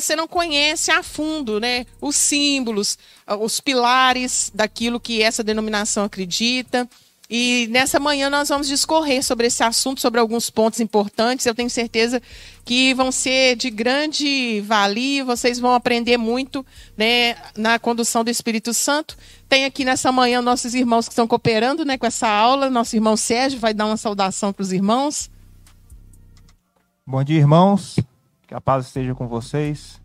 você não conhece a fundo, né, os símbolos, os pilares daquilo que essa denominação acredita. E nessa manhã nós vamos discorrer sobre esse assunto, sobre alguns pontos importantes. Eu tenho certeza que vão ser de grande valia, vocês vão aprender muito né, na condução do Espírito Santo. Tem aqui nessa manhã nossos irmãos que estão cooperando né, com essa aula. Nosso irmão Sérgio vai dar uma saudação para os irmãos. Bom dia, irmãos. Que a paz esteja com vocês.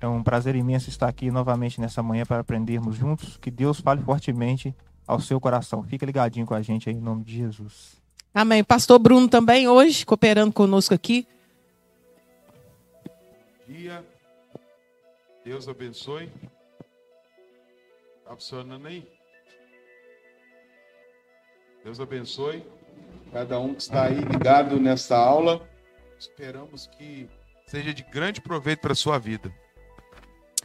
É um prazer imenso estar aqui novamente nessa manhã para aprendermos juntos. Que Deus fale fortemente ao seu coração. Fica ligadinho com a gente aí em nome de Jesus. Amém. Pastor Bruno também hoje cooperando conosco aqui. Bom dia. Deus abençoe. Está funcionando aí? Deus abençoe cada um que está aí ligado nessa aula. Esperamos que seja de grande proveito para a sua vida.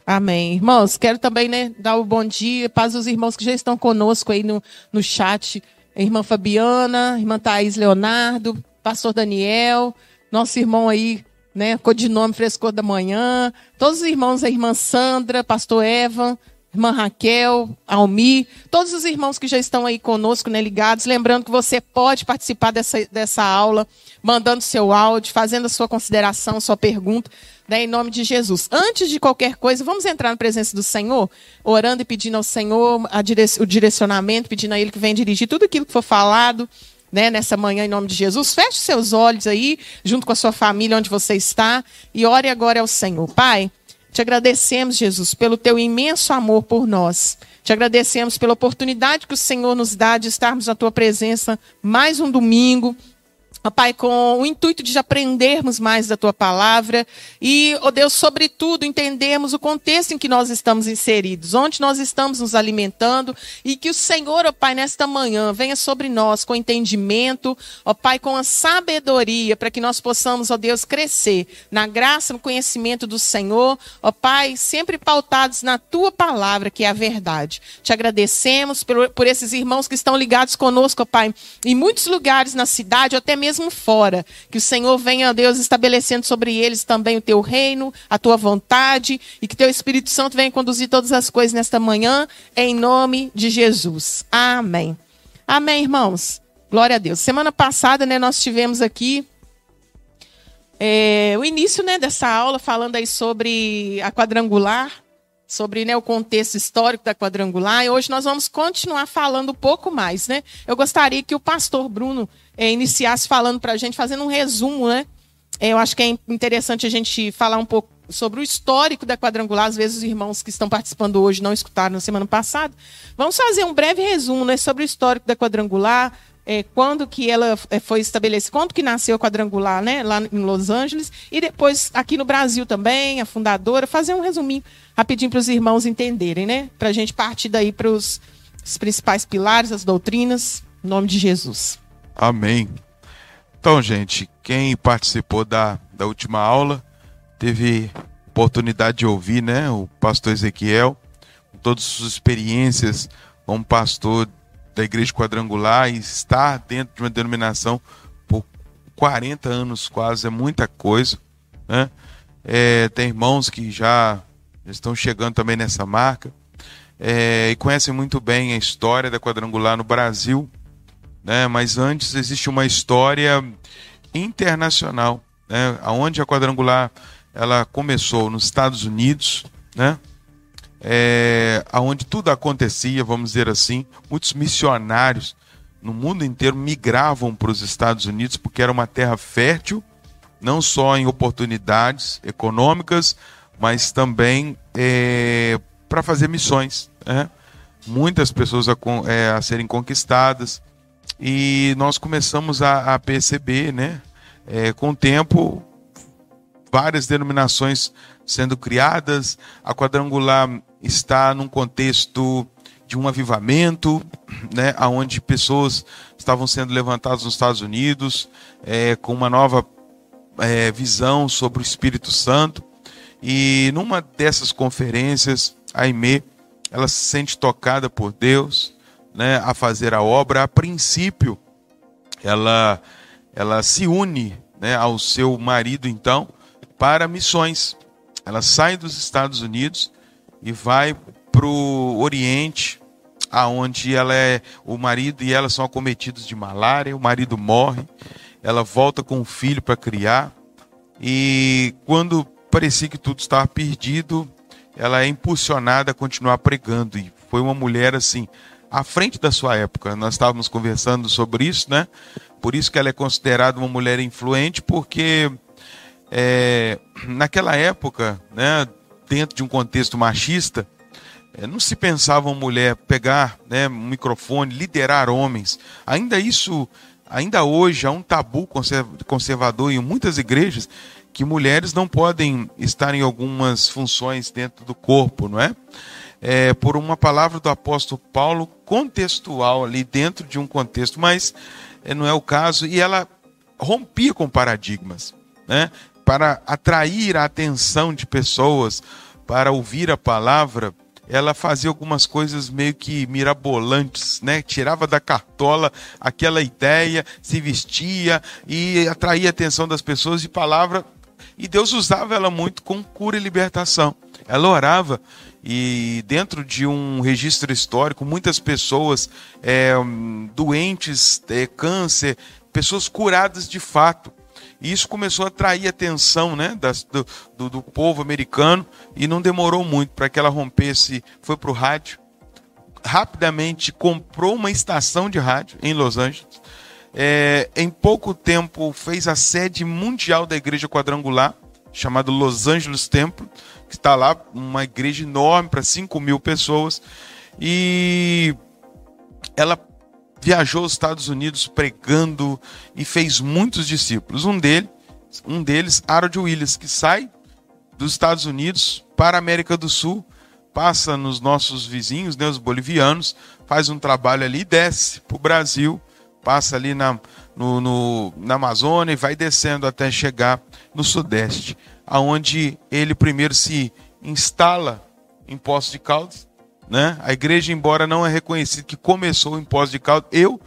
Amém. Irmãos, quero também né, dar o um bom dia, paz aos irmãos que já estão conosco aí no, no chat. Irmã Fabiana, irmã Thaís Leonardo, pastor Daniel, nosso irmão aí, né, codinome Frescor da Manhã, todos os irmãos, a irmã Sandra, pastor Evan, irmã Raquel, Almi, todos os irmãos que já estão aí conosco, né, ligados. Lembrando que você pode participar dessa, dessa aula, mandando seu áudio, fazendo a sua consideração, sua pergunta, né, em nome de Jesus. Antes de qualquer coisa, vamos entrar na presença do Senhor, orando e pedindo ao Senhor o direcionamento, pedindo a Ele que venha dirigir tudo aquilo que for falado. Né, nessa manhã, em nome de Jesus, feche seus olhos aí, junto com a sua família, onde você está, e ore agora ao Senhor. Pai, te agradecemos, Jesus, pelo teu imenso amor por nós. Te agradecemos pela oportunidade que o Senhor nos dá de estarmos na tua presença mais um domingo, Pai, com o intuito de aprendermos mais da tua palavra e, ó Deus, sobretudo, entendermos o contexto em que nós estamos inseridos, onde nós estamos nos alimentando e que o Senhor, ó Pai, nesta manhã venha sobre nós com entendimento, ó Pai, com a sabedoria para que nós possamos, ó Deus, crescer na graça, no conhecimento do Senhor, ó Pai, sempre pautados na tua palavra, que é a verdade. Te agradecemos por, por esses irmãos que estão ligados conosco, ó Pai, em muitos lugares na cidade, ou até mesmo mesmo fora. Que o Senhor venha, Deus, estabelecendo sobre eles também o teu reino, a tua vontade, e que teu Espírito Santo venha conduzir todas as coisas nesta manhã, em nome de Jesus. Amém. Amém, irmãos. Glória a Deus. Semana passada, né, nós tivemos aqui é, o início né, dessa aula falando aí sobre a quadrangular, sobre né, o contexto histórico da quadrangular, e hoje nós vamos continuar falando um pouco mais. Né? Eu gostaria que o pastor Bruno é, iniciasse falando para a gente, fazendo um resumo, né? É, eu acho que é interessante a gente falar um pouco sobre o histórico da quadrangular. Às vezes os irmãos que estão participando hoje não escutaram na semana passada. Vamos fazer um breve resumo né, sobre o histórico da quadrangular, é, quando que ela é, foi estabelecida, quando que nasceu a quadrangular, né, lá em Los Angeles, e depois aqui no Brasil também, a fundadora, fazer um resuminho rapidinho para os irmãos entenderem, né, para a gente partir daí para os principais pilares, as doutrinas, em nome de Jesus. Amém. Então, gente, quem participou da, da última aula teve oportunidade de ouvir, né, o pastor Ezequiel, com todas as suas experiências como pastor da igreja quadrangular e estar dentro de uma denominação por 40 anos quase é muita coisa, né? É, tem irmãos que já estão chegando também nessa marca é, e conhecem muito bem a história da quadrangular no Brasil né? Mas antes existe uma história internacional, né? Aonde a quadrangular ela começou nos Estados Unidos, né? É, aonde tudo acontecia, vamos dizer assim, muitos missionários no mundo inteiro migravam para os Estados Unidos porque era uma terra fértil, não só em oportunidades econômicas, mas também é, para fazer missões. Né? Muitas pessoas a, é, a serem conquistadas, e nós começamos a, a perceber, né, é, com o tempo, várias denominações sendo criadas, a quadrangular está num contexto de um avivamento, né, onde pessoas estavam sendo levantadas nos Estados Unidos é, com uma nova é, visão sobre o Espírito Santo. E numa dessas conferências, a Aimee, ela se sente tocada por Deus, né, a fazer a obra, a princípio, ela, ela se une né, ao seu marido, então, para missões. Ela sai dos Estados Unidos e vai para o Oriente, aonde ela é o marido e ela são acometidos de malária, o marido morre, ela volta com o filho para criar e quando parecia que tudo estava perdido, ela é impulsionada a continuar pregando e foi uma mulher assim à frente da sua época. Nós estávamos conversando sobre isso, né? Por isso que ela é considerada uma mulher influente, porque é, naquela época, né, dentro de um contexto machista, é, não se pensava uma mulher pegar né, um microfone, liderar homens. Ainda isso, ainda hoje, há um tabu conservador em muitas igrejas que mulheres não podem estar em algumas funções dentro do corpo, não é? é por uma palavra do apóstolo Paulo contextual ali dentro de um contexto, mas é, não é o caso. E ela rompia com paradigmas, né? Para atrair a atenção de pessoas, para ouvir a palavra, ela fazia algumas coisas meio que mirabolantes, né? Tirava da cartola aquela ideia, se vestia e atraía a atenção das pessoas de palavra. E Deus usava ela muito com cura e libertação. Ela orava e dentro de um registro histórico, muitas pessoas é, doentes, é, câncer, pessoas curadas de fato. E isso começou a atrair a atenção né, das, do, do, do, povo americano e não demorou muito para que ela rompesse. Foi para o rádio, rapidamente comprou uma estação de rádio em Los Angeles. É, em pouco tempo fez a sede mundial da Igreja Quadrangular, chamada Los Angeles Temple, que está lá, uma igreja enorme para 5 mil pessoas. E ela viajou aos Estados Unidos pregando e fez muitos discípulos. Um deles, um deles, Harold Willis, que sai dos Estados Unidos para a América do Sul, passa nos nossos vizinhos, né, os bolivianos, faz um trabalho ali, desce para o Brasil, passa ali na, no, no, na Amazônia e vai descendo até chegar no Sudeste, aonde ele primeiro se instala em Poços de Caldas, né? A igreja, embora não é reconhecido que começou em Poços de Caldas, eu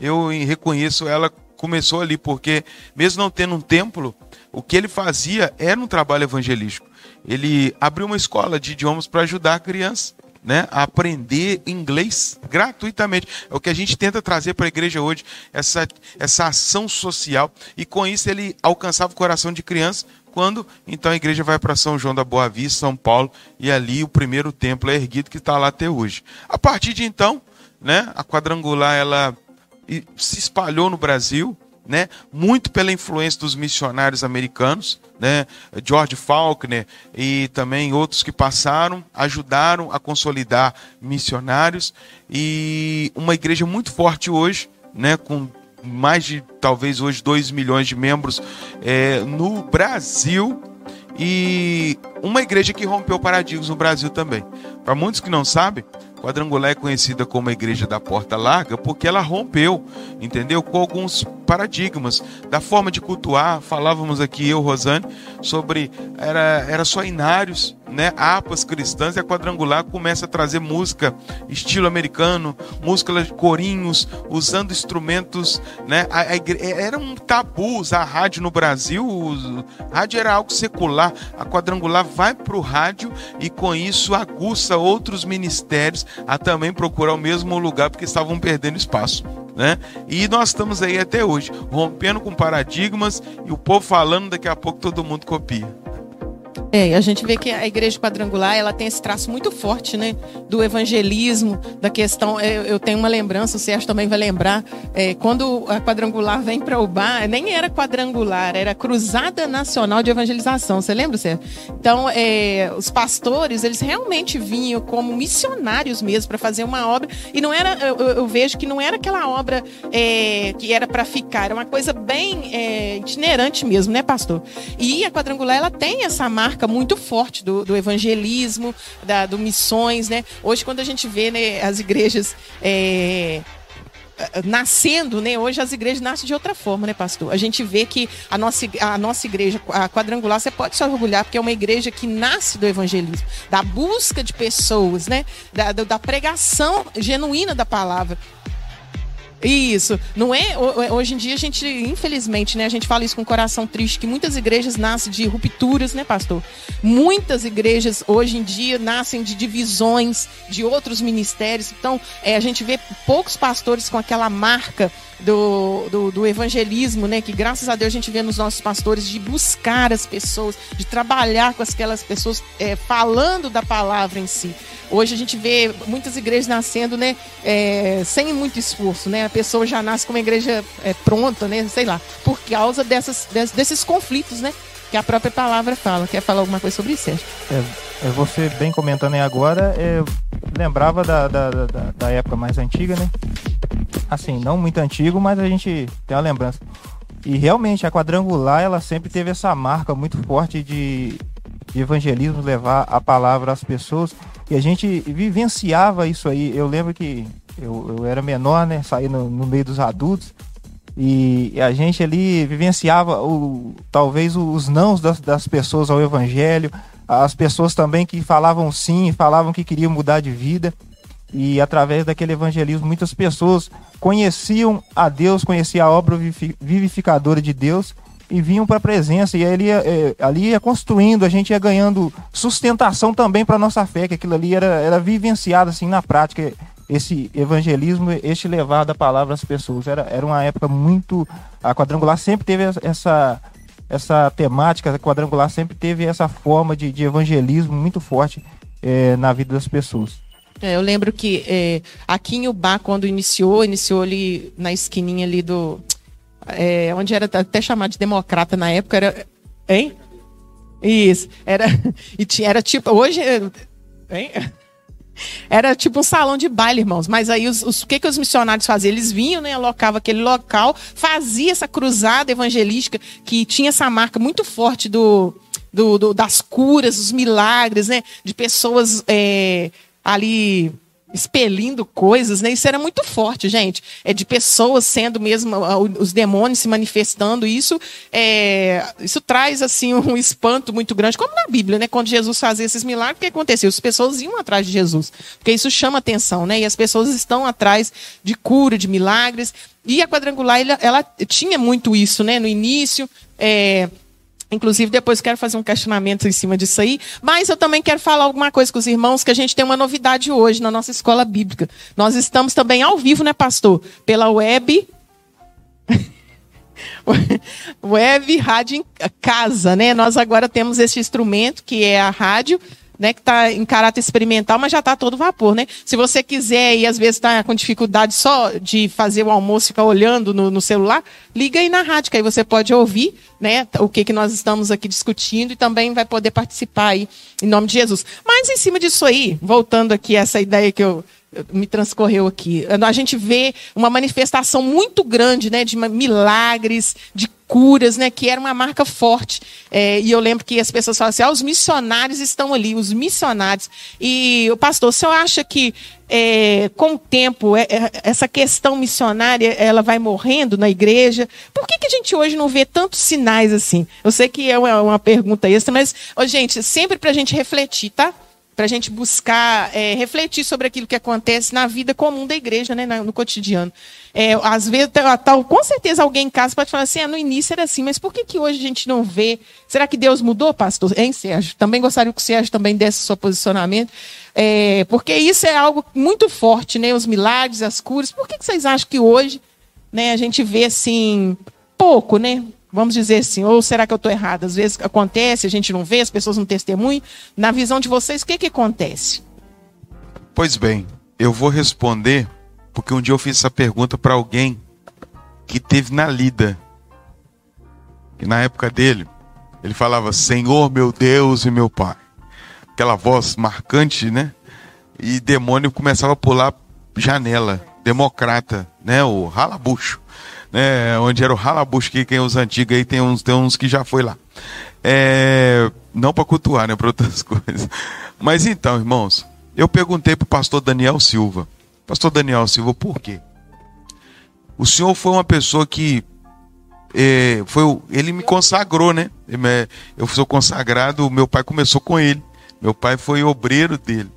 eu reconheço ela começou ali, porque mesmo não tendo um templo, o que ele fazia era um trabalho evangelístico. Ele abriu uma escola de idiomas para ajudar a criança. Né, a aprender inglês gratuitamente. É o que a gente tenta trazer para a igreja hoje, essa, essa ação social. E com isso ele alcançava o coração de crianças quando então a igreja vai para São João da Boa Vista, São Paulo, e ali o primeiro templo é erguido que está lá até hoje. A partir de então, né, a quadrangular ela se espalhou no Brasil, né, muito pela influência dos missionários americanos, né, George Faulkner e também outros que passaram, ajudaram a consolidar missionários e uma igreja muito forte hoje, né, com mais de talvez hoje 2 milhões de membros é, no Brasil e uma igreja que rompeu paradigmas no Brasil também. Para muitos que não sabem, Quadrangular é conhecida como a igreja da porta larga porque ela rompeu, entendeu? Com alguns paradigmas da forma de cultuar. Falávamos aqui eu, Rosane, sobre era era só inários, né? Apas cristãs e a Quadrangular começa a trazer música estilo americano, música de corinhos, usando instrumentos, né? A, a igre... era um tabu usar rádio no Brasil. O rádio era algo secular. A Quadrangular vai para o rádio e com isso aguça outros ministérios a também procurar o mesmo lugar porque estavam perdendo espaço. Né? E nós estamos aí até hoje, rompendo com paradigmas e o povo falando, daqui a pouco todo mundo copia. É, a gente vê que a igreja quadrangular ela tem esse traço muito forte, né, do evangelismo, da questão. Eu, eu tenho uma lembrança, o Sérgio também vai lembrar, é, quando a quadrangular vem para o bar, nem era quadrangular, era Cruzada Nacional de Evangelização. Você lembra, Sérgio? Então, é, os pastores eles realmente vinham como missionários mesmo para fazer uma obra e não era, eu, eu, vejo que não era aquela obra é, que era para ficar, era uma coisa bem é, itinerante mesmo, né, pastor? E a quadrangular ela tem essa marca muito forte do, do evangelismo, da, do missões, né? Hoje, quando a gente vê né, as igrejas. É, nascendo, né? Hoje as igrejas nascem de outra forma, né, pastor? A gente vê que a nossa, a nossa igreja, a quadrangular, você pode se orgulhar, porque é uma igreja que nasce do evangelismo, da busca de pessoas, né? Da, da pregação genuína da palavra. Isso. Não é. Hoje em dia a gente, infelizmente, né, a gente fala isso com o coração triste, que muitas igrejas nascem de rupturas, né, pastor? Muitas igrejas hoje em dia nascem de divisões de outros ministérios. Então, é, a gente vê poucos pastores com aquela marca do, do, do, evangelismo, né? Que graças a Deus a gente vê nos nossos pastores de buscar as pessoas, de trabalhar com aquelas pessoas, é, falando da palavra em si. Hoje a gente vê muitas igrejas nascendo, né? É, sem muito esforço, né? A pessoa já nasce com uma igreja é, pronta, né? Sei lá, por causa dessas, desses conflitos, né? Que a própria palavra fala. Quer falar alguma coisa sobre isso, Sérgio? É, é você bem comentando aí agora, é, lembrava da, da, da, da época mais antiga, né? Assim, não muito antigo, mas a gente tem uma lembrança. E realmente a quadrangular ela sempre teve essa marca muito forte de, de evangelismo, levar a palavra às pessoas. E a gente vivenciava isso aí. Eu lembro que eu, eu era menor, né? Saí no, meio dos adultos. E a gente ali vivenciava o, talvez os nãos das, das pessoas ao evangelho, as pessoas também que falavam sim, falavam que queriam mudar de vida. E através daquele evangelismo, muitas pessoas conheciam a Deus, conheciam a obra vivificadora de Deus e vinham para a presença. E ali, é, ali ia construindo, a gente ia ganhando sustentação também para nossa fé, que aquilo ali era, era vivenciado assim na prática. Esse evangelismo, este levar da palavra às pessoas. Era, era uma época muito. A quadrangular sempre teve essa, essa temática, a quadrangular sempre teve essa forma de, de evangelismo muito forte é, na vida das pessoas. É, eu lembro que é, aqui em Ubá, quando iniciou, iniciou ali na esquininha ali do. É, onde era até chamado de democrata na época, era. Hein? Isso. Era, e tinha, era tipo. Hoje. Hein? Era tipo um salão de baile, irmãos. Mas aí os, os, o que, que os missionários faziam? Eles vinham, né? Alocavam aquele local, fazia essa cruzada evangelística que tinha essa marca muito forte do, do, do das curas, dos milagres, né? De pessoas. É, ali expelindo coisas, né? Isso era muito forte, gente. É de pessoas sendo mesmo os demônios se manifestando. Isso é, isso traz assim um espanto muito grande, como na Bíblia, né? Quando Jesus fazia esses milagres, o que aconteceu? As pessoas iam atrás de Jesus, porque isso chama atenção, né? E as pessoas estão atrás de cura, de milagres. E a quadrangular ela, ela tinha muito isso, né? No início. É, Inclusive, depois quero fazer um questionamento em cima disso aí. Mas eu também quero falar alguma coisa com os irmãos, que a gente tem uma novidade hoje na nossa escola bíblica. Nós estamos também ao vivo, né, pastor? Pela web. web Rádio Casa, né? Nós agora temos esse instrumento, que é a rádio, né, que está em caráter experimental, mas já está todo vapor, né? Se você quiser e às vezes está com dificuldade só de fazer o almoço, ficar olhando no, no, celular, liga aí na rádio, que aí você pode ouvir, né, o que, que nós estamos aqui discutindo e também vai poder participar aí, em nome de Jesus. Mas em cima disso aí, voltando aqui a essa ideia que eu, me transcorreu aqui. A gente vê uma manifestação muito grande, né, de milagres, de curas, né, que era uma marca forte. É, e eu lembro que as pessoas falam assim: ah, os missionários estão ali, os missionários. E o pastor, o senhor acha que é, com o tempo é, é, essa questão missionária ela vai morrendo na igreja? Por que, que a gente hoje não vê tantos sinais assim? Eu sei que é uma, uma pergunta extra, mas, gente, sempre para a gente refletir, tá? Para a gente buscar é, refletir sobre aquilo que acontece na vida comum da igreja, né, no cotidiano. É, às vezes, tal, com certeza alguém em casa pode falar assim, ah, no início era assim, mas por que, que hoje a gente não vê? Será que Deus mudou, pastor? Hein, Sérgio? Também gostaria que o Sérgio também desse seu posicionamento. É, porque isso é algo muito forte, né? Os milagres, as curas. Por que, que vocês acham que hoje né, a gente vê assim pouco, né? Vamos dizer assim, ou será que eu estou errado? Às vezes acontece, a gente não vê, as pessoas não testemunham. Na visão de vocês, o que, que acontece? Pois bem, eu vou responder, porque um dia eu fiz essa pergunta para alguém que teve na lida. E na época dele, ele falava: Senhor, meu Deus e meu Pai. Aquela voz marcante, né? E demônio começava a pular janela. Democrata, né? O ralabucho né, onde era o Ralabush, que quem é os antigos aí tem uns, tem uns que já foi lá. É, não para cultuar, né, para outras coisas. Mas então, irmãos, eu perguntei para o pastor Daniel Silva. Pastor Daniel Silva, por quê? O senhor foi uma pessoa que é, foi, ele me consagrou, né? Eu sou consagrado, meu pai começou com ele. Meu pai foi obreiro dele.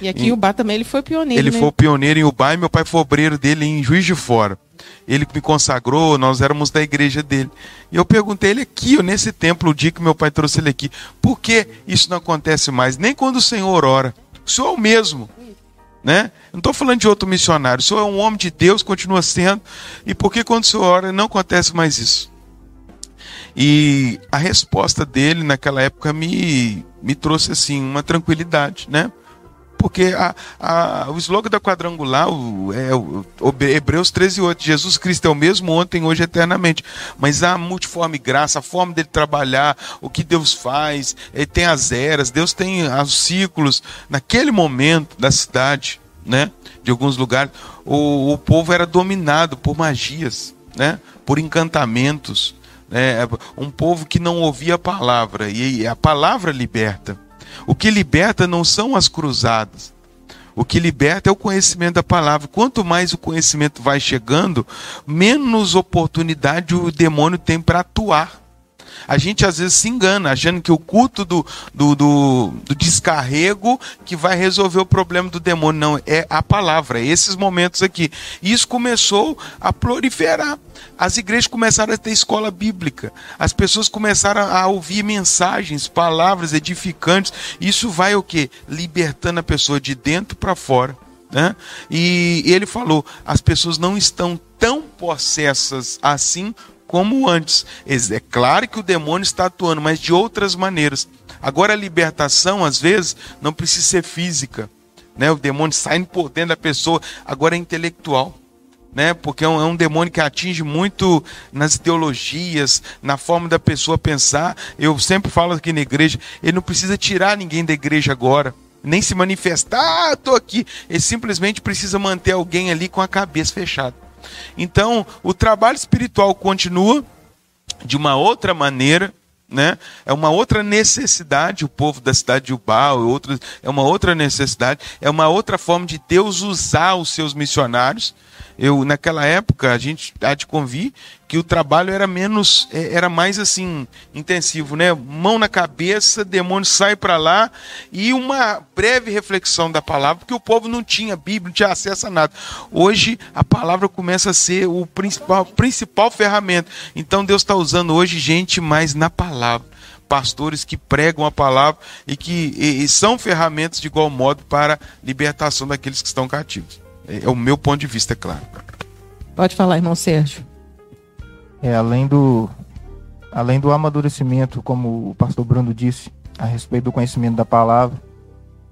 E aqui em Ubá também ele foi pioneiro. Ele né? foi pioneiro em Ubá e meu pai foi obreiro dele em Juiz de Fora. Ele me consagrou, nós éramos da igreja dele. E eu perguntei ele aqui, nesse templo, o dia que meu pai trouxe ele aqui, por que isso não acontece mais? Nem quando o Senhor ora. O Senhor é o mesmo. Né? Não estou falando de outro missionário. O Senhor é um homem de Deus, continua sendo. E por que quando o Senhor ora não acontece mais isso? E a resposta dele naquela época me, me trouxe assim uma tranquilidade, né? Porque a, a, o slogan da quadrangular o, é o, o Hebreus 13, 8. Jesus Cristo é o mesmo ontem, hoje, eternamente. Mas a multiforme graça, a forma dele trabalhar, o que Deus faz, ele tem as eras, Deus tem os ciclos. Naquele momento da cidade, né? De alguns lugares, o, o povo era dominado por magias, né? Por encantamentos é, um povo que não ouvia a palavra, e a palavra liberta. O que liberta não são as cruzadas. O que liberta é o conhecimento da palavra. Quanto mais o conhecimento vai chegando, menos oportunidade o demônio tem para atuar. A gente às vezes se engana, achando que o culto do, do, do, do, descarrego que vai resolver o problema do demônio. Não, é a palavra, é esses momentos aqui. Isso começou a proliferar. As igrejas começaram a ter escola bíblica. As pessoas começaram a ouvir mensagens, palavras edificantes. Isso vai o que? Libertando a pessoa de dentro para fora. Né? E ele falou: as pessoas não estão tão possessas assim como antes. É claro que o demônio está atuando, mas de outras maneiras. Agora a libertação, às vezes, não precisa ser física. Né? O demônio sai por dentro da pessoa, agora é intelectual. Né? Porque é um, é um, demônio que atinge muito nas ideologias, na forma da pessoa pensar. Eu sempre falo aqui na igreja, ele não precisa tirar ninguém da igreja agora, nem se manifestar, ah, estou aqui. Ele simplesmente precisa manter alguém ali com a cabeça fechada. Então, o trabalho espiritual continua de uma outra maneira, né? É uma outra necessidade, o povo da cidade de Ubal, é, é uma outra necessidade, é uma outra forma de Deus usar os seus missionários eu naquela época a gente há de convir que o trabalho era menos é, era mais assim intensivo né mão na cabeça demônio sai para lá e uma breve reflexão da palavra porque o povo não tinha bíblia não tinha acesso a nada hoje a palavra começa a ser o principal principal ferramenta então Deus está usando hoje gente mais na palavra pastores que pregam a palavra e que e, e são ferramentas de igual modo para libertação daqueles que estão cativos é, é o meu ponto de vista, é claro. Pode falar, irmão Sérgio. É, além do, além do amadurecimento, como o pastor Bruno disse, a respeito do conhecimento da palavra,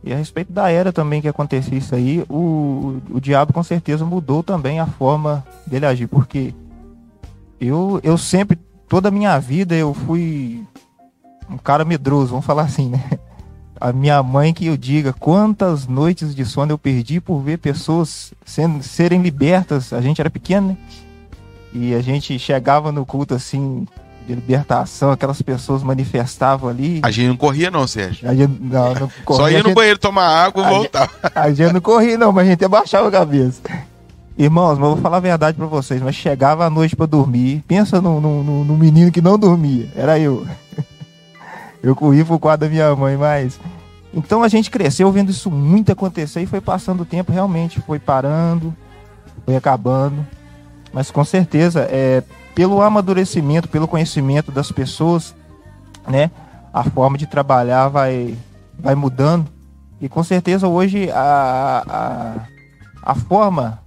e a respeito da era também que acontecia isso aí, o, o diabo com certeza mudou também a forma dele agir, porque eu, eu sempre, toda a minha vida, eu fui um cara medroso, vamos falar assim, né? a minha mãe que eu diga quantas noites de sono eu perdi por ver pessoas sendo, serem libertas. A gente era pequeno, né? E a gente chegava no culto assim de libertação, aquelas pessoas manifestavam ali. A gente não corria não, Sérgio. A gente não, não corria. Só ia no gente, banheiro tomar água e voltava. A gente não corria não, mas a gente abaixava a cabeça. Irmãos, mas eu vou falar a verdade para vocês, mas chegava à noite para dormir, pensa no, no, no menino que não dormia, era eu. Eu corri pro quarto da minha mãe, mas. Então a gente cresceu vendo isso muito acontecer e foi passando o tempo, realmente, foi parando, foi acabando. Mas com certeza, é, pelo amadurecimento, pelo conhecimento das pessoas, né, a forma de trabalhar vai, vai mudando. E com certeza hoje a, a, a forma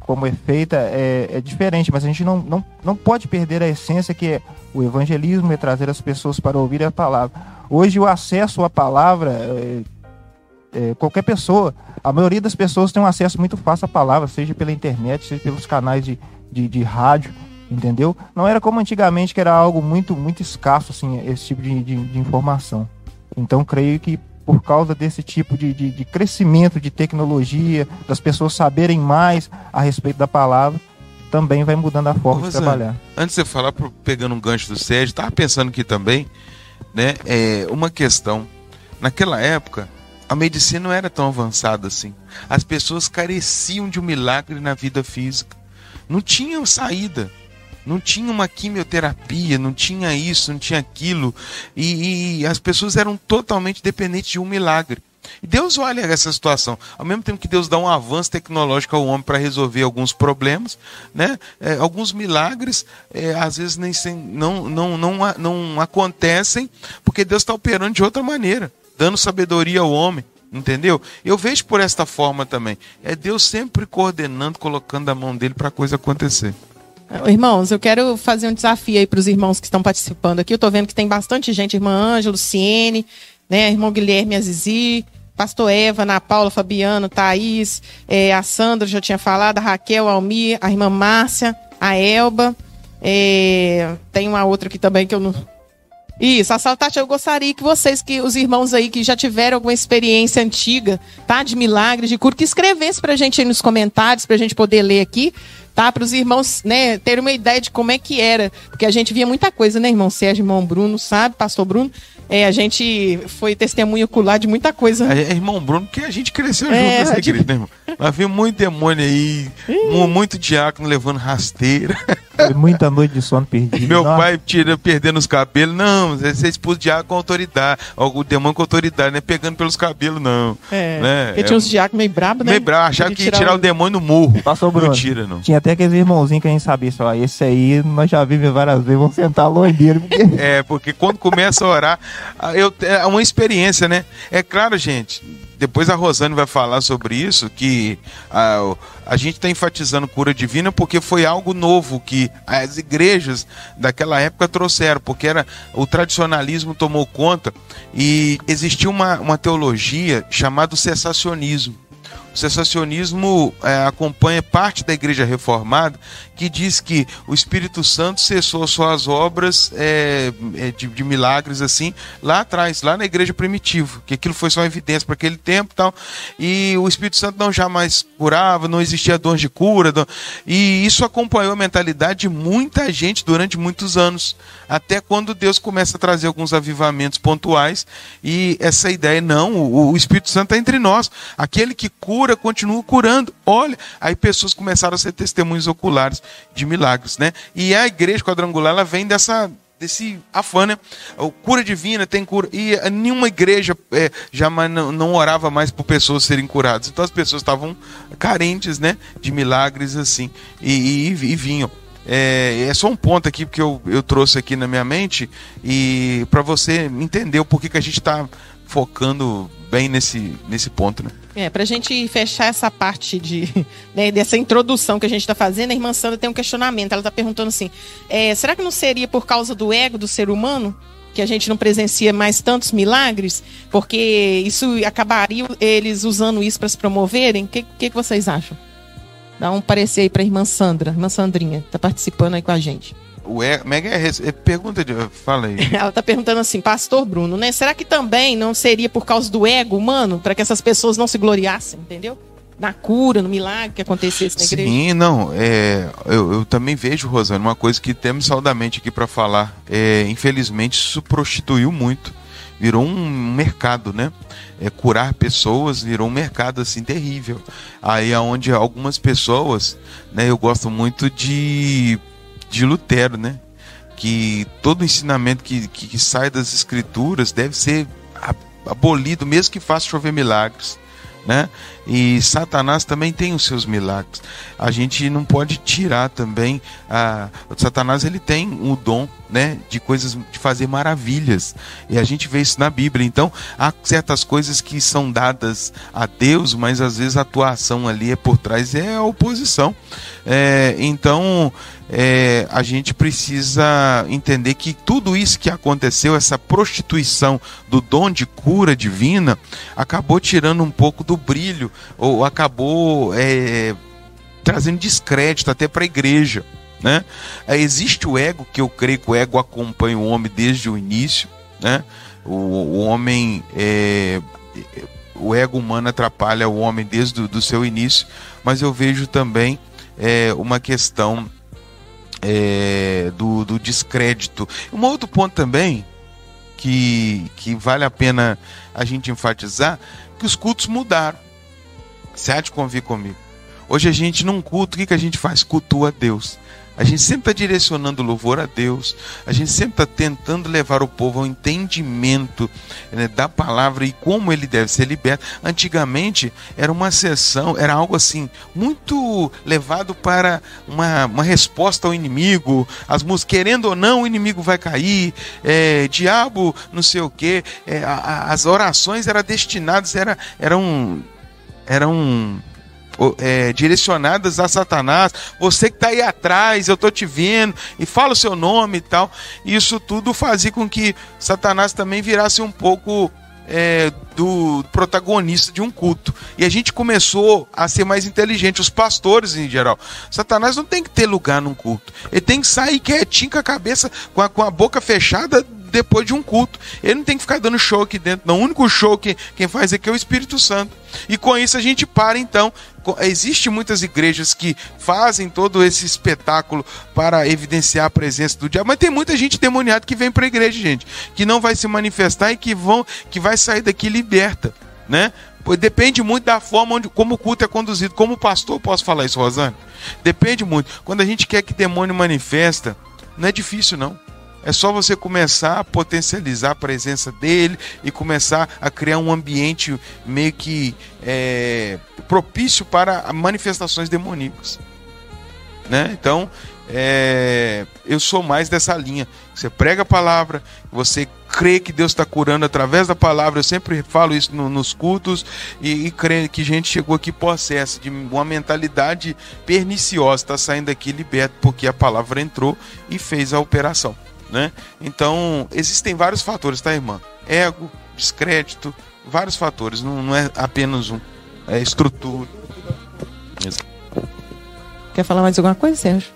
como é feita é, é, diferente, mas a gente não, não, não pode perder a essência que é o evangelismo, é trazer as pessoas para ouvir a palavra. Hoje o acesso à palavra, é, é, qualquer pessoa, a maioria das pessoas tem um acesso muito fácil à palavra, seja pela internet, seja pelos canais de, de, de rádio, entendeu? Não era como antigamente, que era algo muito, muito escasso, assim, esse tipo de, de, de informação. Então, creio que por causa desse tipo de, de, de, crescimento de tecnologia, das pessoas saberem mais a respeito da palavra, também vai mudando a forma de trabalhar. Antes de você falar, pegando um gancho do Sérgio, estava pensando aqui também, né, é uma questão. Naquela época, a medicina não era tão avançada assim. As pessoas careciam de um milagre na vida física. Não tinham saída não tinha uma quimioterapia, não tinha isso, não tinha aquilo, e, e as pessoas eram totalmente dependentes de um milagre. E Deus olha essa situação. Ao mesmo tempo que Deus dá um avanço tecnológico ao homem para resolver alguns problemas, né? É, alguns milagres, é, às vezes, nem não, não, não, não acontecem porque Deus está operando de outra maneira, dando sabedoria ao homem. Entendeu? Eu vejo por esta forma também. É Deus sempre coordenando, colocando a mão dele para a coisa acontecer. Irmãos, eu quero fazer um desafio aí para os irmãos que estão participando aqui. Eu estou vendo que tem bastante gente, irmã Ângela, Luciene, né, irmão Guilherme Azizi, pastor Eva, Ana Paula, Fabiano, Thaís, é, a Sandra, já tinha falado, a Raquel, a Almir, a irmã Márcia, a Elba. É, tem uma outra aqui também que eu não. Isso, a Saltati, eu gostaria que vocês, que os irmãos aí que já tiveram alguma experiência antiga, tá? De milagres, de cura, que escrevesse pra gente aí nos comentários, pra gente poder ler aqui tá? Para os irmãos, né, terem uma ideia de como é que era, porque a gente via muita coisa, né, irmão Sérgio, irmão Bruno, sabe, pastor Bruno, é, a gente foi testemunho ocular de muita coisa. É, irmão Bruno, que a gente cresceu junto é, nessa igreja, né, irmão? Nós vimos muito demônio aí, muito diácono levando rasteira. Foi muita noite de sono perdido. Meu Nossa. pai tira, perdendo os cabelos. Não, você expôs diácono com autoridade. O demônio com autoridade, não é pegando pelos cabelos, não. É. Né? Porque tinha uns diáconos meio brabo, né? Meio brabo, achava que ia tirar o... o demônio no morro. Passou, Bruno. Não tira, não. Tinha até aqueles irmãozinhos que a gente sabia, só, esse aí nós já vimos várias vezes, vamos sentar longe dele. Porque... É, porque quando começa a orar, eu, é uma experiência, né? É claro, gente, depois a Rosane vai falar sobre isso, que a, a gente está enfatizando cura divina porque foi algo novo que as igrejas daquela época trouxeram, porque era o tradicionalismo tomou conta e existia uma, uma teologia chamada cessacionismo. O cessacionismo é, acompanha parte da igreja reformada que diz que o Espírito Santo cessou suas obras é, é, de, de, milagres assim lá atrás, lá na igreja primitiva, que aquilo foi só evidência para aquele tempo tal, e o Espírito Santo não jamais curava, não existia dor de cura, e isso acompanhou a mentalidade de muita gente durante muitos anos, até quando Deus começa a trazer alguns avivamentos pontuais, e essa ideia, não, o, o Espírito Santo está entre nós, aquele que cura continua curando, olha, aí pessoas começaram a ser testemunhos oculares de milagres, né? E a igreja quadrangular ela vem dessa desse afã, né? Cura divina tem cura e nenhuma igreja é, jamais não, não, orava mais por pessoas serem curadas. Então as pessoas estavam carentes, né? De milagres assim e, e, e vinham. É, é, só um ponto aqui que eu, eu trouxe aqui na minha mente e para você entender o porquê que a gente está focando bem nesse, nesse ponto, né? É, para a gente fechar essa parte de, né, dessa introdução que a gente está fazendo, a irmã Sandra tem um questionamento. Ela está perguntando assim: é, será que não seria por causa do ego do ser humano que a gente não presencia mais tantos milagres? Porque isso acabaria eles usando isso para se promoverem? O que, que, que vocês acham? Dá um parecer aí para irmã Sandra, irmã Sandrinha, está participando aí com a gente. O mega é, é, pergunta de, fala aí. Ela está perguntando assim, Pastor Bruno, né? Será que também não seria por causa do ego humano para que essas pessoas não se gloriassem, entendeu? Na cura, no milagre que acontecesse na igreja. Sim, não. É, eu, eu também vejo, Rosana, uma coisa que temos saudamente aqui para falar. É, infelizmente, isso prostituiu muito. Virou um mercado, né? É, curar pessoas virou um mercado assim terrível. Aí aonde algumas pessoas, né? Eu gosto muito de de Lutero, né? Que todo ensinamento que, que, que sai das escrituras deve ser abolido, mesmo que faça chover milagres. Né? E Satanás também tem os seus milagres. A gente não pode tirar também a Satanás ele tem o dom, né, de coisas de fazer maravilhas. E a gente vê isso na Bíblia. Então, há certas coisas que são dadas a Deus, mas às vezes a atuação ali é por trás é a oposição. É, então, é, a gente precisa entender que tudo isso que aconteceu, essa prostituição do dom de cura divina, acabou tirando um pouco do brilho, ou acabou é, trazendo descrédito até para a igreja. Né? É, existe o ego, que eu creio que o ego acompanha o homem desde o início. Né? O, o homem, é, o ego humano atrapalha o homem desde o seu início, mas eu vejo também é, uma questão é, do, do descrédito. Um outro ponto também que, que vale a pena a gente enfatizar que os cultos mudaram. Você há de convir comigo. Hoje a gente num culto, o que, que a gente faz? Cultua Deus. A gente sempre está direcionando louvor a Deus, a gente sempre está tentando levar o povo ao entendimento né, da palavra e como ele deve ser liberto. Antigamente era uma sessão, era algo assim, muito levado para uma, uma resposta ao inimigo. As músicas, querendo ou não, o inimigo vai cair, é, diabo, não sei o que. É, as orações eram destinadas, era, eram. eram é, direcionadas a Satanás. Você que está aí atrás, eu estou te vendo, e fala o seu nome e tal. Isso tudo fazia com que Satanás também virasse um pouco é, do protagonista de um culto. E a gente começou a ser mais inteligente, os pastores em geral. Satanás não tem que ter lugar num culto. Ele tem que sair quietinho com a cabeça, com a, com a boca fechada, depois de um culto. Ele não tem que ficar dando show aqui dentro. Não. O único show que quem faz aqui é o Espírito Santo. E com isso a gente para então. Existem muitas igrejas que fazem todo esse espetáculo para evidenciar a presença do diabo, mas tem muita gente demoniada que vem para a igreja, gente, que não vai se manifestar e que vão, que vai sair daqui liberta, né? Depende muito da forma onde, como o culto é conduzido. Como pastor, posso falar isso, Rosane? Depende muito. Quando a gente quer que demônio manifesta, não é difícil não. É só você começar a potencializar a presença dele e começar a criar um ambiente meio que é, propício para manifestações demoníacas. Né? Então, é, eu sou mais dessa linha. Você prega a palavra, você crê que Deus está curando através da palavra. Eu sempre falo isso no, nos cultos e, e creio que gente chegou aqui possessa de uma mentalidade perniciosa, está saindo aqui liberto porque a palavra entrou e fez a operação. Né? Então, existem vários fatores, tá, irmã? Ego, descrédito, vários fatores, não, não é apenas um. É estrutura. Quer falar mais alguma coisa, Sérgio?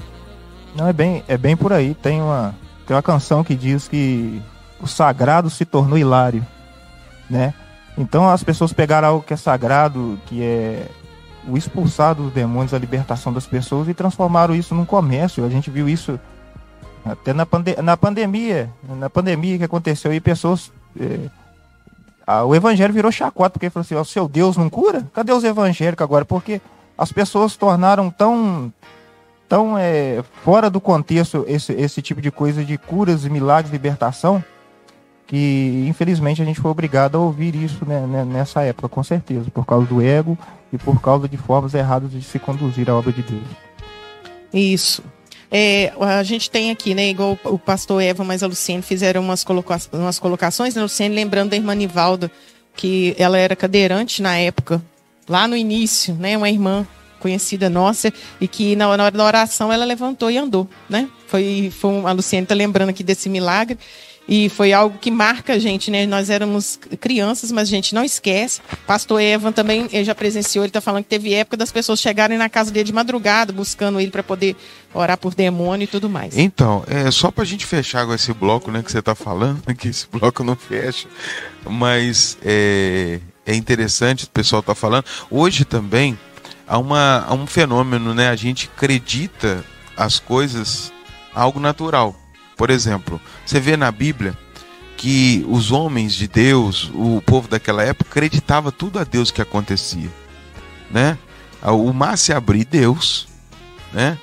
Não, é bem, é bem por aí. Tem uma, tem uma canção que diz que o sagrado se tornou hilário, né? Então as pessoas pegaram algo que é sagrado, que é o expulsar dos demônios, a libertação das pessoas e transformaram isso num comércio. A gente viu isso até na, pande na pandemia, na pandemia que aconteceu aí, pessoas. É, a, o evangelho virou chacota, porque falou assim: ó, seu Deus não cura? Cadê os evangélicos agora? Porque as pessoas tornaram tão, tão é, fora do contexto esse, esse tipo de coisa de curas, milagres, libertação, que infelizmente a gente foi obrigado a ouvir isso né, né, nessa época, com certeza, por causa do ego e por causa de formas erradas de se conduzir a obra de Deus. Isso. É, a gente tem aqui, né, igual o pastor Eva, mas a Luciene fizeram umas, coloca umas colocações, né, Luciene lembrando da irmã Nivalda, que ela era cadeirante na época, lá no início, né, uma irmã conhecida nossa, e que na hora da oração ela levantou e andou, né? Foi, foi a Luciene está lembrando aqui desse milagre. E foi algo que marca a gente, né? Nós éramos crianças, mas a gente não esquece. Pastor Evan também já presenciou, ele está falando que teve época das pessoas chegarem na casa dele de madrugada, buscando ele para poder orar por demônio e tudo mais. Então, é só para a gente fechar com esse bloco, né, que você está falando, que esse bloco não fecha, mas é, é interessante, o pessoal está falando. Hoje também há, uma, há um fenômeno, né? A gente acredita as coisas algo natural. Por exemplo, você vê na Bíblia que os homens de Deus, o povo daquela época, acreditava tudo a Deus que acontecia, né? O mar se abrir, Deus, né?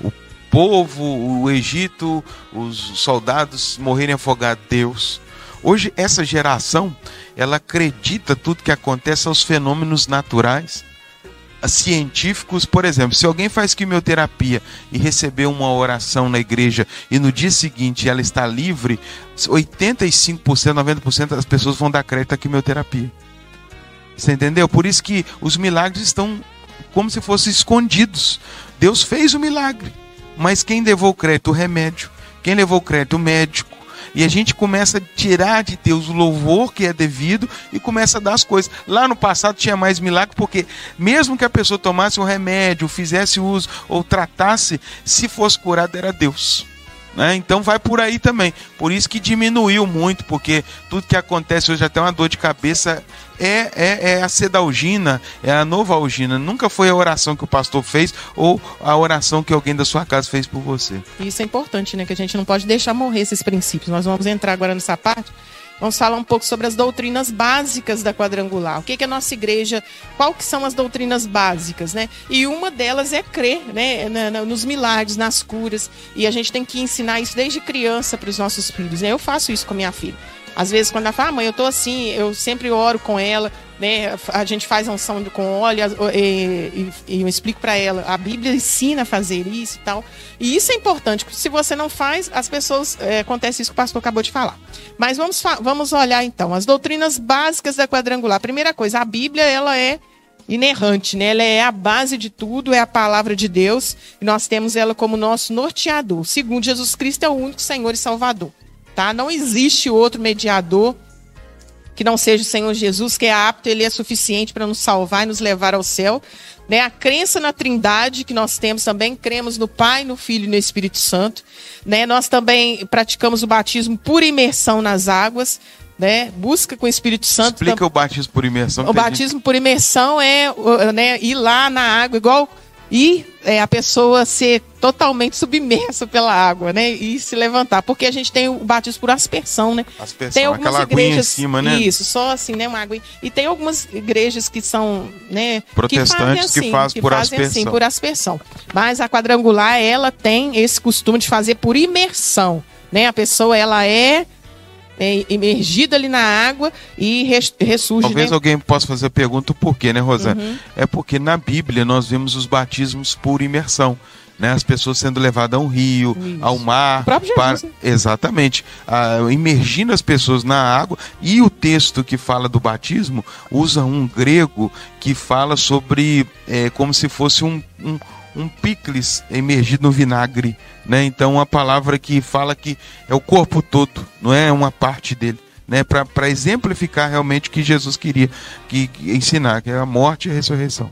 O povo, o Egito, os soldados morrerem afogados, Deus. Hoje essa geração, ela acredita tudo que acontece aos fenômenos naturais científicos, por exemplo, se alguém faz quimioterapia e receber uma oração na igreja e no dia seguinte ela está livre, 85%, 90% das pessoas vão dar crédito à quimioterapia. Você entendeu? Por isso que os milagres estão como se fossem escondidos. Deus fez o milagre, mas quem levou o crédito? O remédio. Quem levou o crédito? O médico. E a gente começa a tirar de Deus o louvor que é devido e começa a dar as coisas. Lá no passado tinha mais milagre, porque mesmo que a pessoa tomasse um remédio, fizesse uso ou tratasse, se fosse curado era Deus. Né? Então vai por aí também. Por isso que diminuiu muito, porque tudo que acontece hoje, até uma dor de cabeça, é, é, é a sedalgina, é a nova algina. Nunca foi a oração que o pastor fez ou a oração que alguém da sua casa fez por você. Isso é importante, né? Que a gente não pode deixar morrer esses princípios. Nós vamos entrar agora nessa parte vamos falar um pouco sobre as doutrinas básicas da quadrangular. O que, que a nossa igreja, qual que são as doutrinas básicas, né? E uma delas é crer, né, nos milagres, nas curas. E a gente tem que ensinar isso desde criança para os nossos filhos. Né? Eu faço isso com minha filha. Às vezes, quando ela fala, ah, mãe, eu tô assim, eu sempre oro com ela, né? A gente faz a unção com óleo e, e, e eu explico para ela. A Bíblia ensina a fazer isso e tal. E isso é importante, porque se você não faz, as pessoas. É, acontece isso que o pastor acabou de falar. Mas vamos, vamos olhar então as doutrinas básicas da quadrangular. Primeira coisa, a Bíblia, ela é inerrante, né? Ela é a base de tudo, é a palavra de Deus, e nós temos ela como nosso norteador. Segundo Jesus Cristo é o único Senhor e Salvador tá? Não existe outro mediador que não seja o Senhor Jesus, que é apto, ele é suficiente para nos salvar e nos levar ao céu. Né? A crença na Trindade que nós temos também, cremos no Pai, no Filho e no Espírito Santo. Né? Nós também praticamos o batismo por imersão nas águas. Né? Busca com o Espírito Santo. Explica o batismo por imersão. O batismo por imersão é né, ir lá na água, igual e é, a pessoa ser totalmente submersa pela água, né? E se levantar. Porque a gente tem o batismo por aspersão, né? Aspersão, tem algumas aquela igrejas, em cima, né? Isso, só assim, né? Uma água. E tem algumas igrejas que são, né? Protestantes que fazem, assim, que faz por fazem aspersão. Assim, por aspersão. Mas a quadrangular, ela tem esse costume de fazer por imersão, né? A pessoa, ela é é, imergida ali na água e ressurge. Talvez né? alguém possa fazer a pergunta por quê, né, Rosana? Uhum. É porque na Bíblia nós vemos os batismos por imersão. Né, as pessoas sendo levadas a um rio, Isso. ao mar. para... Jesus, né? Exatamente. Ah, imergindo as pessoas na água. E o texto que fala do batismo usa um grego que fala sobre é, como se fosse um, um um picles emergido no vinagre, né? Então a palavra que fala que é o corpo todo, não é uma parte dele, né? Para exemplificar realmente o que Jesus queria que, que ensinar, que é a morte e a ressurreição.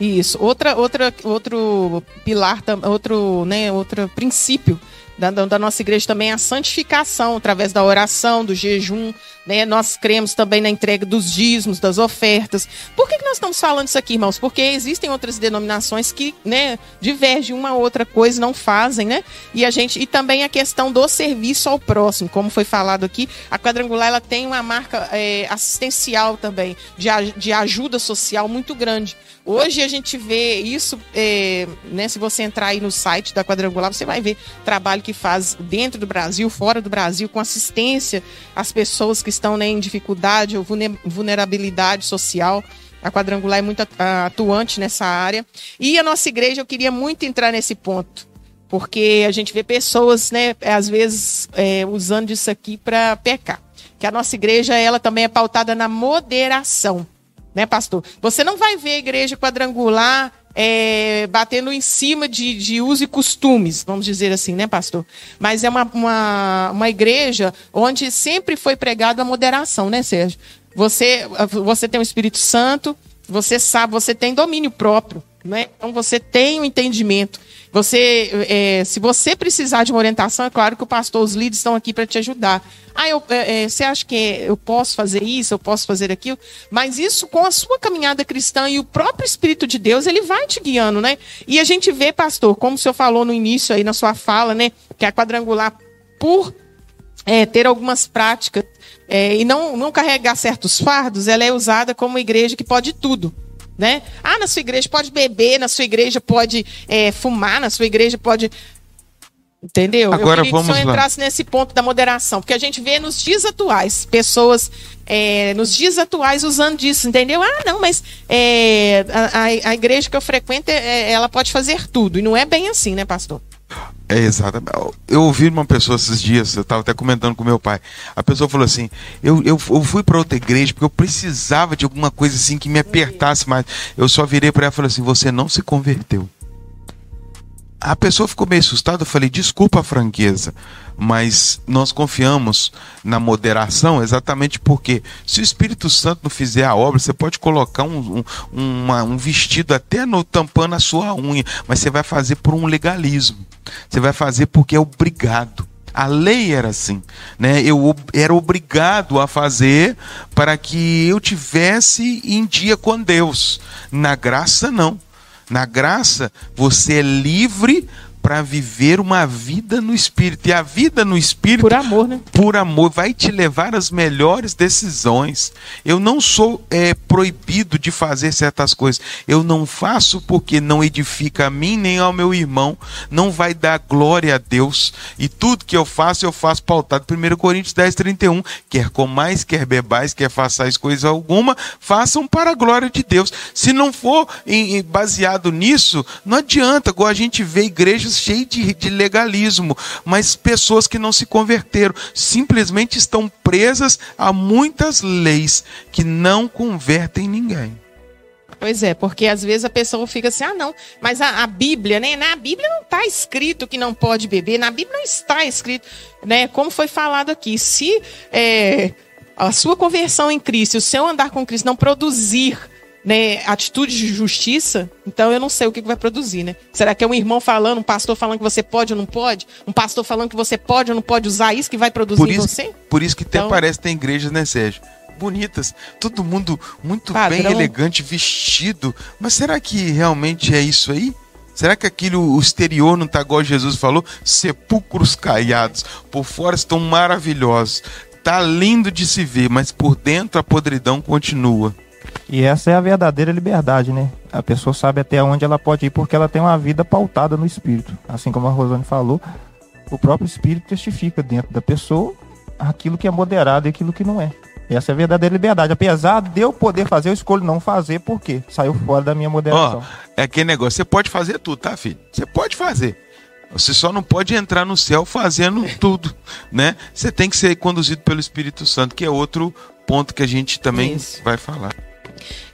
Isso. Outra, outra, outro pilar, outro, né, outro princípio da, da, nossa igreja também é a santificação através da oração, do jejum. Né? Nós cremos também na entrega dos dízimos, das ofertas. Por que, que nós estamos falando isso aqui, irmãos? Porque existem outras denominações que né, divergem uma outra coisa, não fazem, né? E a gente e também a questão do serviço ao próximo, como foi falado aqui, a quadrangular ela tem uma marca é, assistencial também de, de ajuda social muito grande. Hoje a gente vê isso, é, né? Se você entrar aí no site da quadrangular, você vai ver trabalho que faz dentro do Brasil, fora do Brasil, com assistência às pessoas que estão né, em dificuldade ou vulnerabilidade social. A quadrangular é muito atuante nessa área. E a nossa igreja, eu queria muito entrar nesse ponto, porque a gente vê pessoas, né, às vezes, é, usando isso aqui para pecar. Que a nossa igreja, ela também é pautada na moderação, né, pastor? Você não vai ver a igreja quadrangular é, batendo em cima de, de uso e costumes, vamos dizer assim, né, pastor? Mas é uma, uma, uma igreja onde sempre foi pregado a moderação, né, Sérgio? Você, você tem o Espírito Santo, você sabe, você tem domínio próprio, né? Então você tem o um entendimento. Você, é, se você precisar de uma orientação, é claro que o pastor, os líderes estão aqui para te ajudar. Ah, eu, é, é, você acha que eu posso fazer isso, eu posso fazer aquilo? Mas isso com a sua caminhada cristã e o próprio Espírito de Deus, ele vai te guiando, né? E a gente vê, pastor, como o senhor falou no início aí na sua fala, né? Que a quadrangular, por é, ter algumas práticas é, e não, não carregar certos fardos, ela é usada como igreja que pode tudo. Né? Ah, na sua igreja pode beber, na sua igreja pode é, fumar, na sua igreja pode. Entendeu? Agora Eu queria vamos que o senhor entrasse nesse ponto da moderação, porque a gente vê nos dias atuais pessoas é, nos dias atuais usando disso, entendeu? Ah, não, mas é, a, a, igreja que eu frequento, é, ela pode fazer tudo. E não é bem assim, né, pastor? É exatamente. Eu ouvi uma pessoa esses dias, eu estava até comentando com meu pai. A pessoa falou assim: eu, eu, eu fui para outra igreja porque eu precisava de alguma coisa assim que me apertasse mais. Eu só virei para ela e falei assim: você não se converteu. A pessoa ficou meio assustada. Eu falei: desculpa a franqueza, mas nós confiamos na moderação exatamente porque se o Espírito Santo não fizer a obra, você pode colocar um, um, uma, um vestido até no tampando a sua unha, mas você vai fazer por um legalismo. Você vai fazer porque é obrigado. A lei era assim, né? Eu era obrigado a fazer para que eu tivesse em dia com Deus. Na graça não. Na graça você é livre para viver uma vida no Espírito. E a vida no Espírito. Por amor, né? Por amor, vai te levar às melhores decisões. Eu não sou é, proibido de fazer certas coisas. Eu não faço porque não edifica a mim nem ao meu irmão. Não vai dar glória a Deus. E tudo que eu faço, eu faço pautado. 1 Coríntios 10, 31. Quer comais, quer bebais, quer façais coisa alguma, façam para a glória de Deus. Se não for em, em, baseado nisso, não adianta. Agora a gente vê igrejas cheias de, de legalismo, mas pessoas que não se converteram simplesmente estão presas a muitas leis que não convertem ninguém. Pois é, porque às vezes a pessoa fica assim, ah, não, mas a, a Bíblia, né? Na Bíblia não está escrito que não pode beber, na Bíblia não está escrito, né? Como foi falado aqui, se é, a sua conversão em Cristo, o seu andar com Cristo não produzir né, atitude de justiça, então eu não sei o que vai produzir, né? Será que é um irmão falando, um pastor falando que você pode ou não pode? Um pastor falando que você pode ou não pode usar isso que vai produzir isso, em você? Por isso que até então, parece que tem igrejas, né, Sérgio? Bonitas, todo mundo muito padrão. bem elegante, vestido. Mas será que realmente é isso aí? Será que aquilo, o exterior não está igual Jesus falou? Sepulcros caiados, por fora estão maravilhosos. Tá lindo de se ver, mas por dentro a podridão continua. E essa é a verdadeira liberdade, né? A pessoa sabe até onde ela pode ir porque ela tem uma vida pautada no espírito. Assim como a Rosane falou, o próprio espírito testifica dentro da pessoa aquilo que é moderado e aquilo que não é. Essa é a verdadeira liberdade. Apesar de eu poder fazer, eu escolho não fazer porque saiu fora da minha moderação. Oh, é aquele negócio, você pode fazer tudo, tá, filho? Você pode fazer. Você só não pode entrar no céu fazendo tudo, né? Você tem que ser conduzido pelo Espírito Santo, que é outro ponto que a gente também Isso. vai falar.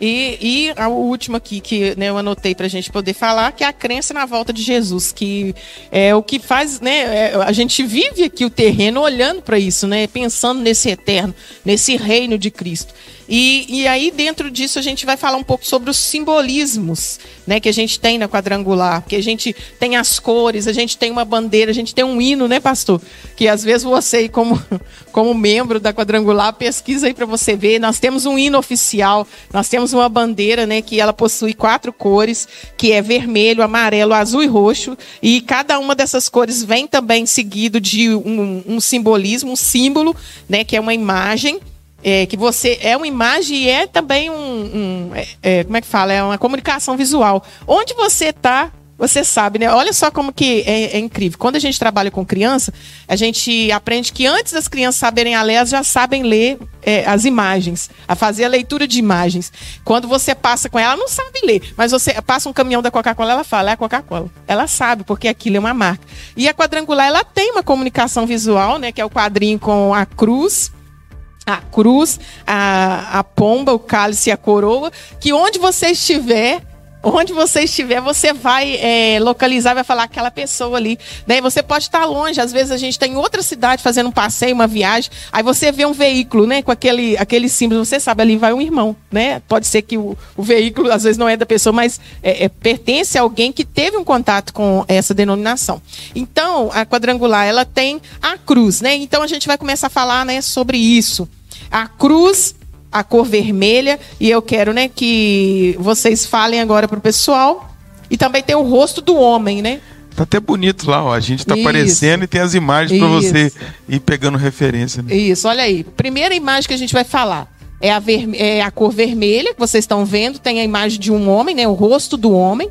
E, e a última aqui que né, eu anotei para a gente poder falar, que é a crença na volta de Jesus, que é o que faz, né? É, a gente vive aqui o terreno olhando para isso, né? Pensando nesse eterno, nesse reino de Cristo. E, e aí, dentro disso, a gente vai falar um pouco sobre os simbolismos né, que a gente tem na quadrangular. Que a gente tem as cores, a gente tem uma bandeira, a gente tem um hino, né, pastor? Que às vezes você, como, como membro da quadrangular, pesquisa aí para você ver. Nós temos um hino oficial, nós temos uma bandeira, né, que ela possui quatro cores, que é vermelho, amarelo, azul e roxo. E cada uma dessas cores vem também seguido de um, um simbolismo, um símbolo, né, que é uma imagem é, que você é uma imagem e é também um, um é, é, como é que fala é uma comunicação visual onde você está você sabe, né? Olha só como que é, é, incrível. Quando a gente trabalha com criança, a gente aprende que antes das crianças saberem ler, elas já sabem ler é, as imagens, a fazer a leitura de imagens. Quando você passa com ela, ela não sabe ler, mas você passa um caminhão da Coca-Cola, ela fala, é a Coca-Cola. Ela sabe, porque aquilo é uma marca. E a quadrangular, ela tem uma comunicação visual, né? Que é o quadrinho com a cruz a cruz, a, a pomba, o cálice e a coroa, que onde você estiver, onde você estiver, você vai é, localizar, vai falar aquela pessoa ali. Né? Você pode estar longe, às vezes a gente está em outra cidade fazendo um passeio, uma viagem, aí você vê um veículo, né, com aquele, aquele símbolo, você sabe, ali vai um irmão, né? Pode ser que o, o veículo, às vezes, não é da pessoa, mas é, é, pertence a alguém que teve um contato com essa denominação. Então, a quadrangular, ela tem a cruz, né? Então, a gente vai começar a falar, né, sobre isso a cruz, a cor vermelha, e eu quero, né, que vocês falem agora pro pessoal. E também tem o rosto do homem, né? Tá até bonito lá, ó. A gente tá Isso. aparecendo e tem as imagens para você ir pegando referência. Né? Isso, olha aí. Primeira imagem que a gente vai falar é a, ver... é a cor vermelha, que vocês estão vendo. Tem a imagem de um homem, né? O rosto do homem.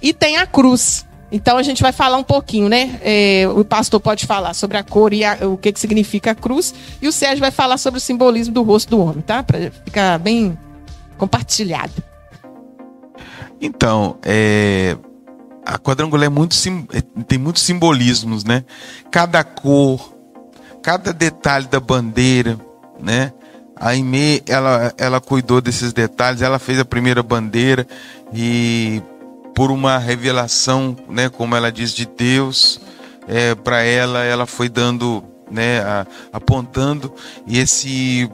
E tem a cruz. Então a gente vai falar um pouquinho, né? É, o pastor pode falar sobre a cor e a, o que, que significa a cruz, e o Sérgio vai falar sobre o simbolismo do rosto do homem, tá? Para ficar bem compartilhado. Então, é, a quadrangular é muito sim, é, tem muitos simbolismos, né? Cada cor, cada detalhe da bandeira, né? A Aimee, ela, ela cuidou desses detalhes, ela fez a primeira bandeira e por uma revelação, né, como ela diz, de Deus é, para ela, ela foi dando, né, a, apontando e esse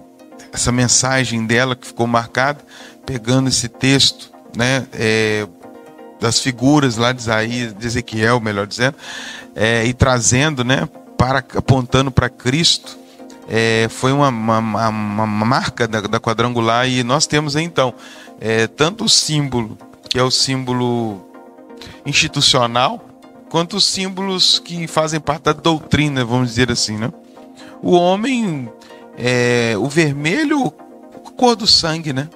essa mensagem dela que ficou marcada, pegando esse texto, né, é, das figuras lá de Isaías, de Ezequiel, melhor dizendo, é, e trazendo, né, para apontando para Cristo. É, foi uma, uma, uma, marca da, da, quadrangular e nós temos então é, tanto o símbolo que é o símbolo institucional, quanto os símbolos que fazem parte da doutrina, vamos dizer assim, né? O homem, é, o vermelho, a cor do sangue, né?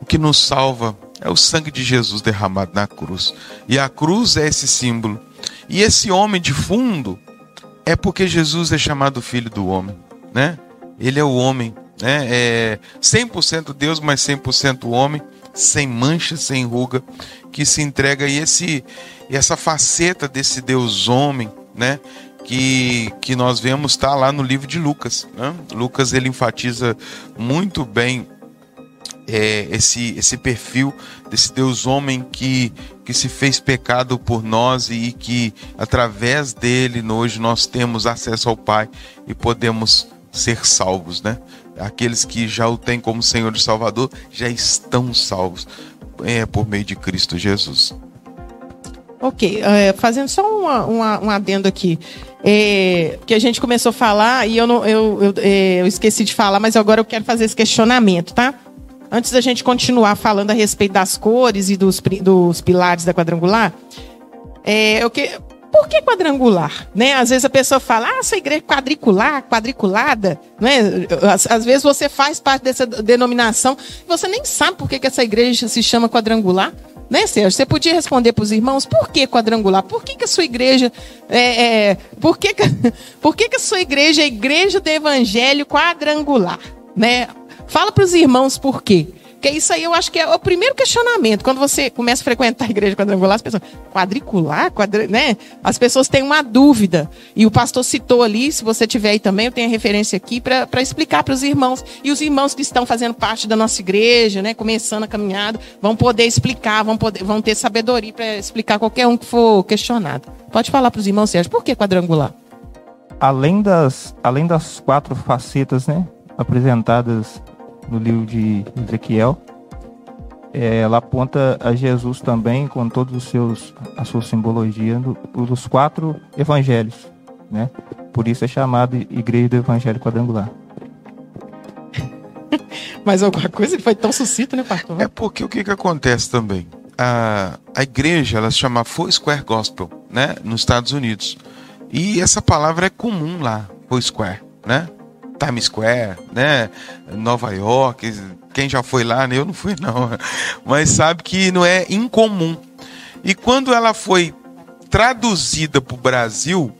O que nos salva é o sangue de Jesus derramado na cruz. E a cruz é esse símbolo. E esse homem de fundo é porque Jesus é chamado filho do homem, né? Ele é o homem, né? É 100% Deus, mas 100% homem, sem mancha, sem ruga, que se entrega e esse essa faceta desse Deus homem, né? Que, que nós vemos está lá no livro de Lucas. Né? Lucas ele enfatiza muito bem é, esse, esse perfil desse Deus homem que, que se fez pecado por nós e que através dele hoje nós temos acesso ao Pai e podemos ser salvos, né? Aqueles que já o têm como Senhor e Salvador já estão salvos é, por meio de Cristo Jesus. Ok, é, fazendo só uma, uma, um adendo aqui. É, que a gente começou a falar e eu, não, eu, eu, é, eu esqueci de falar, mas agora eu quero fazer esse questionamento, tá? Antes da gente continuar falando a respeito das cores e dos, dos pilares da quadrangular, é, eu que, por que quadrangular? Né? Às vezes a pessoa fala, ah, essa igreja é quadricular, quadriculada. Né? Às, às vezes você faz parte dessa denominação você nem sabe por que, que essa igreja se chama quadrangular. Né, Sérgio? Você podia responder para os irmãos por que quadrangular? Por que, que a sua igreja é, é por que, que, por que, que a sua igreja é igreja do evangelho quadrangular? Né? Fala para os irmãos por quê. Porque isso aí eu acho que é o primeiro questionamento. Quando você começa a frequentar a igreja quadrangular, as pessoas, quadricular, quadri, né? As pessoas têm uma dúvida. E o pastor citou ali, se você tiver aí também, eu tenho a referência aqui para explicar para os irmãos. E os irmãos que estão fazendo parte da nossa igreja, né? Começando a caminhada, vão poder explicar, vão, poder, vão ter sabedoria para explicar qualquer um que for questionado. Pode falar para os irmãos, Sérgio, por que quadrangular? Além das, além das quatro facetas, né? Apresentadas no livro de Ezequiel. É, ela aponta a Jesus também com todos os seus a sua simbologia dos quatro evangelhos, né? Por isso é chamado Igreja do Evangelho Quadrangular. Mas alguma coisa ele foi tão sucinto, né, pastor? É porque o que que acontece também? A, a igreja, ela se chama Square Gospel, né, nos Estados Unidos. E essa palavra é comum lá, Square, né? Times Square, né? Nova York. Quem já foi lá, né? eu não fui não, mas sabe que não é incomum. E quando ela foi traduzida para o Brasil,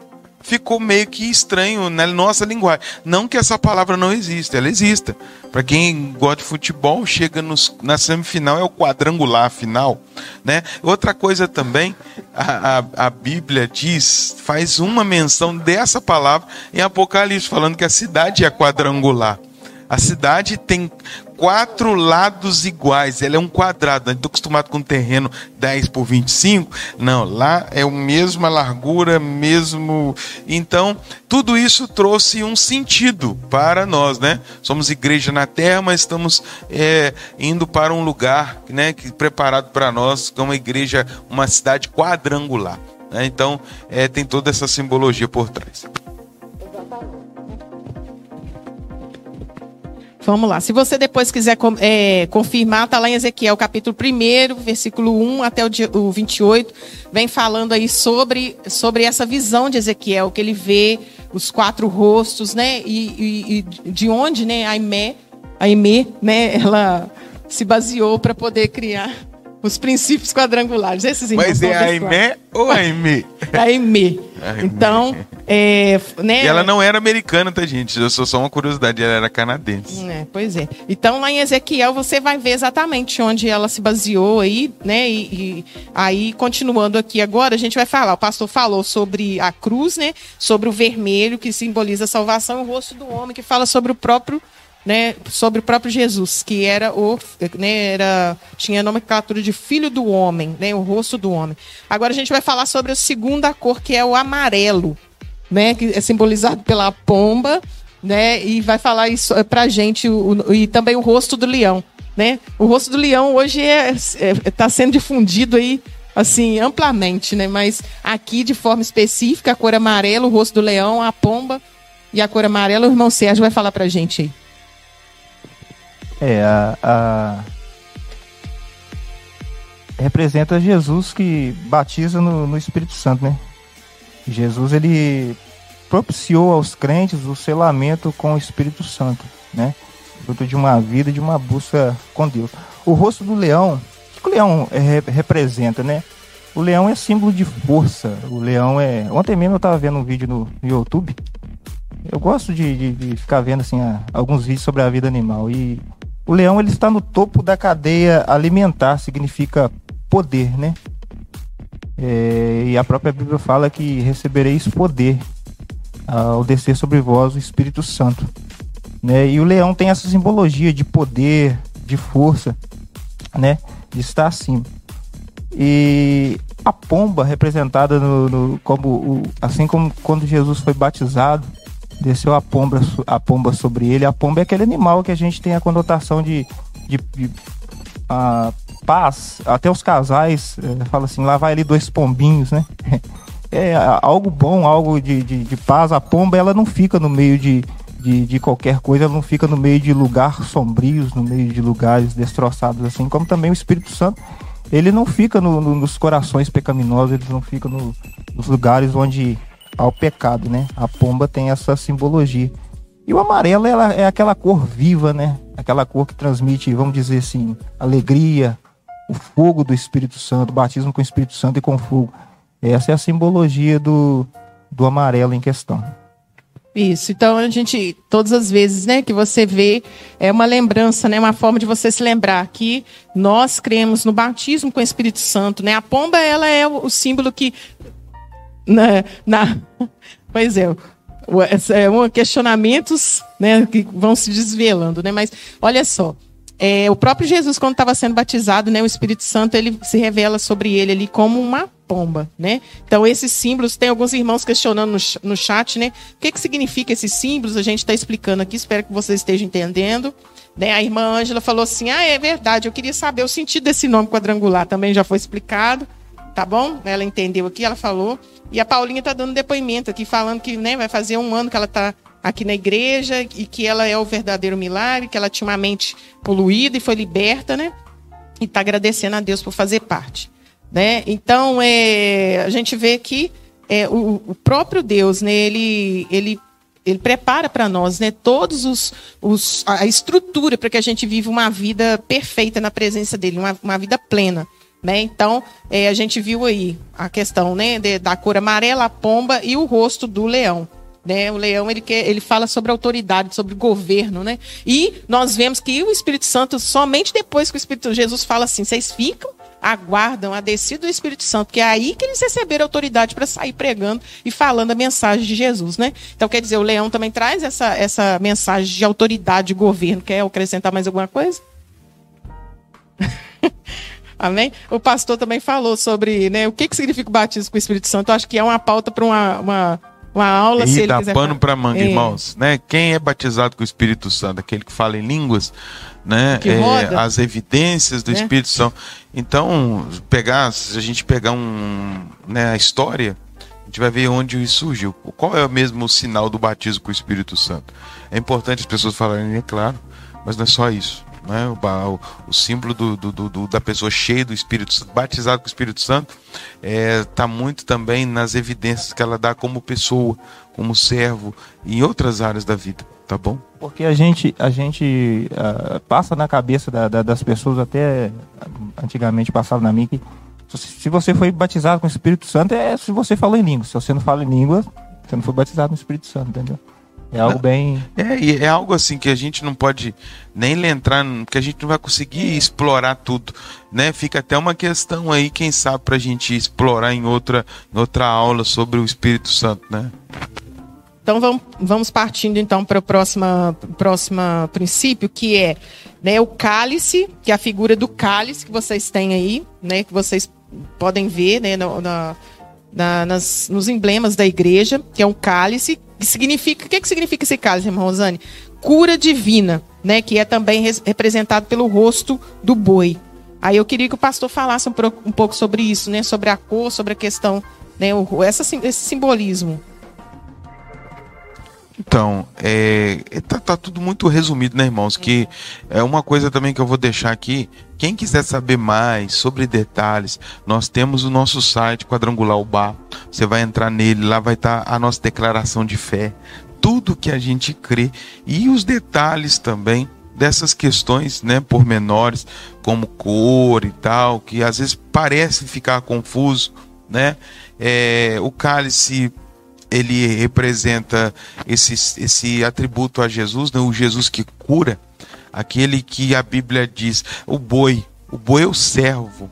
ficou meio que estranho na nossa linguagem. Não que essa palavra não exista, ela existe. Para quem gosta de futebol, chega nos, na semifinal, é o quadrangular final. Né? Outra coisa também, a, a, a Bíblia diz, faz uma menção dessa palavra em Apocalipse, falando que a cidade é quadrangular. A cidade tem quatro lados iguais, ela é um quadrado. Estou acostumado com um terreno 10 por 25. Não, lá é a mesma largura, mesmo. Então, tudo isso trouxe um sentido para nós, né? Somos igreja na terra, mas estamos é, indo para um lugar né, que, preparado para nós, que é uma igreja, uma cidade quadrangular. Né? Então, é, tem toda essa simbologia por trás. Vamos lá. Se você depois quiser é, confirmar, está lá em Ezequiel, capítulo 1, versículo 1 até o, o 28, vem falando aí sobre, sobre essa visão de Ezequiel, que ele vê os quatro rostos, né? E, e, e de onde, né, a Aimé, a Aimé, né, ela se baseou para poder criar os princípios quadrangulares. Esses Mas é Aimé ou Aimé? Aimé. Então, é, né? E ela não era americana, tá, gente? Eu sou só uma curiosidade, ela era canadense. É, pois é. Então, lá em Ezequiel, você vai ver exatamente onde ela se baseou aí, né? E, e aí, continuando aqui agora, a gente vai falar. O pastor falou sobre a cruz, né? Sobre o vermelho, que simboliza a salvação, e o rosto do homem, que fala sobre o próprio né, sobre o próprio Jesus, que era o, né, era, tinha a nomenclatura de filho do homem, né, o rosto do homem. Agora a gente vai falar sobre a segunda cor, que é o amarelo, né, que é simbolizado pela pomba, né, e vai falar isso pra gente, o, e também o rosto do leão, né. O rosto do leão hoje está é, é, tá sendo difundido aí, assim, amplamente, né, mas aqui de forma específica, a cor amarela, o rosto do leão, a pomba e a cor amarela, o irmão Sérgio vai falar pra gente aí. É, a, a... representa Jesus que batiza no, no, Espírito Santo, né? Jesus ele propiciou aos crentes o selamento com o Espírito Santo, né? Fruto de uma vida, de uma busca com Deus. O rosto do leão, o que o leão é, representa, né? O leão é símbolo de força. O leão é. Ontem mesmo eu estava vendo um vídeo no YouTube. Eu gosto de, de, de ficar vendo assim a, alguns vídeos sobre a vida animal e o leão ele está no topo da cadeia alimentar, significa poder, né? É, e a própria Bíblia fala que recebereis poder ao descer sobre vós o Espírito Santo. Né? E o leão tem essa simbologia de poder, de força, né? de estar acima. E a pomba representada no, no como o, assim como quando Jesus foi batizado, desceu a pomba, a pomba sobre ele. A pomba é aquele animal que a gente tem a conotação de, de, de a paz. Até os casais é, falam assim, lá vai ali dois pombinhos, né? É algo bom, algo de, de, de paz. A pomba ela não fica no meio de, de, de, qualquer coisa, ela não fica no meio de lugares sombrios, no meio de lugares destroçados, assim como também o Espírito Santo. Ele não fica no, no, nos corações pecaminosos, ele não fica no, nos lugares onde ao pecado, né? A pomba tem essa simbologia. E o amarelo ela é aquela cor viva, né? Aquela cor que transmite, vamos dizer assim, alegria, o fogo do Espírito Santo, batismo com o Espírito Santo e com fogo. Essa é a simbologia do, do amarelo em questão. Isso, então a gente, todas as vezes né, que você vê, é uma lembrança, né, uma forma de você se lembrar que nós cremos no batismo com o Espírito Santo. Né? A pomba ela é o símbolo que na, na pois é, é um questionamentos né, que vão se desvelando, né? Mas olha só, é, o próprio Jesus, quando estava sendo batizado, né, o Espírito Santo ele se revela sobre ele ali como uma pomba, né? Então esses símbolos, tem alguns irmãos questionando no, no chat, né? O que, que significa esses símbolos? A gente está explicando aqui, espero que vocês estejam entendendo. Né? A irmã Ângela falou assim: ah, é verdade, eu queria saber o sentido desse nome quadrangular, também já foi explicado tá bom? Ela entendeu aqui, ela falou. E a Paulinha tá dando depoimento aqui, falando que né, vai fazer um ano que ela tá aqui na igreja e que ela é o verdadeiro milagre, que ela tinha uma mente poluída e foi liberta, né? E tá agradecendo a Deus por fazer parte, né? Então, é, a gente vê que é, o, o próprio Deus, né? Ele, ele ele prepara para nós né, todos os, os a estrutura para que a gente viva uma vida perfeita na presença dele, uma, uma vida plena. Né? Então, é, a gente viu aí a questão né, de, da cor amarela, a pomba e o rosto do leão. Né? O leão ele, quer, ele fala sobre autoridade, sobre governo. Né? E nós vemos que o Espírito Santo, somente depois que o Espírito Jesus fala assim, vocês ficam, aguardam a descida do Espírito Santo, que é aí que eles receberam autoridade para sair pregando e falando a mensagem de Jesus. Né? Então, quer dizer, o leão também traz essa, essa mensagem de autoridade, de governo. Quer acrescentar mais alguma coisa? Amém? O pastor também falou sobre né, o que, que significa o batismo com o Espírito Santo. Eu acho que é uma pauta para uma, uma, uma, aula. E se dá pano para manga, é. irmãos. Né? Quem é batizado com o Espírito Santo? Aquele que fala em línguas, né? É, as evidências do é. Espírito Santo. Então, pegar, se a gente pegar um, né, a história, a gente vai ver onde isso surgiu. Qual é o mesmo sinal do batismo com o Espírito Santo? É importante as pessoas falarem, é claro, mas não é só isso né? o, o, símbolo do, do, do, da pessoa cheia do Espírito Santo, batizado com o Espírito Santo, está é, tá muito também nas evidências que ela dá como pessoa, como servo, em outras áreas da vida, tá bom? Porque a gente, a gente uh, passa na cabeça da, da, das pessoas, até antigamente passava na minha, que se você foi batizado com o Espírito Santo, é se você falou em língua. Se você não fala em língua, você não foi batizado no Espírito Santo, entendeu? É algo bem. É, é algo assim que a gente não pode nem entrar, que a gente não vai conseguir explorar tudo, né? Fica até uma questão aí, quem sabe, para a gente explorar em outra, em outra aula sobre o Espírito Santo, né? Então vamos, vamos partindo então para o próximo, próximo princípio, que é né, o cálice, que é a figura do cálice que vocês têm aí, né? Que vocês podem ver né, no, na, na, nas, nos emblemas da igreja, que é um cálice que significa, o que, que significa esse cálice, irmã Rosane? Cura divina, né? Que é também representado pelo rosto do boi. Aí eu queria que o pastor falasse um, um pouco sobre isso, né? Sobre a cor, sobre a questão, né? O, essa, esse simbolismo. Então, é, é, tá, tá, tudo muito resumido, né, irmãos? Que é uma coisa também que eu vou deixar aqui. Quem quiser saber mais sobre detalhes, nós temos o nosso site Quadrangular Bar. Você vai entrar nele, lá vai estar tá a nossa declaração de fé, tudo que a gente crê e os detalhes também dessas questões, né, pormenores, como cor e tal, que às vezes parece ficar confuso, né? É, o cálice ele representa esse, esse atributo a Jesus, né? o Jesus que cura, aquele que a Bíblia diz, o boi, o boi é o servo,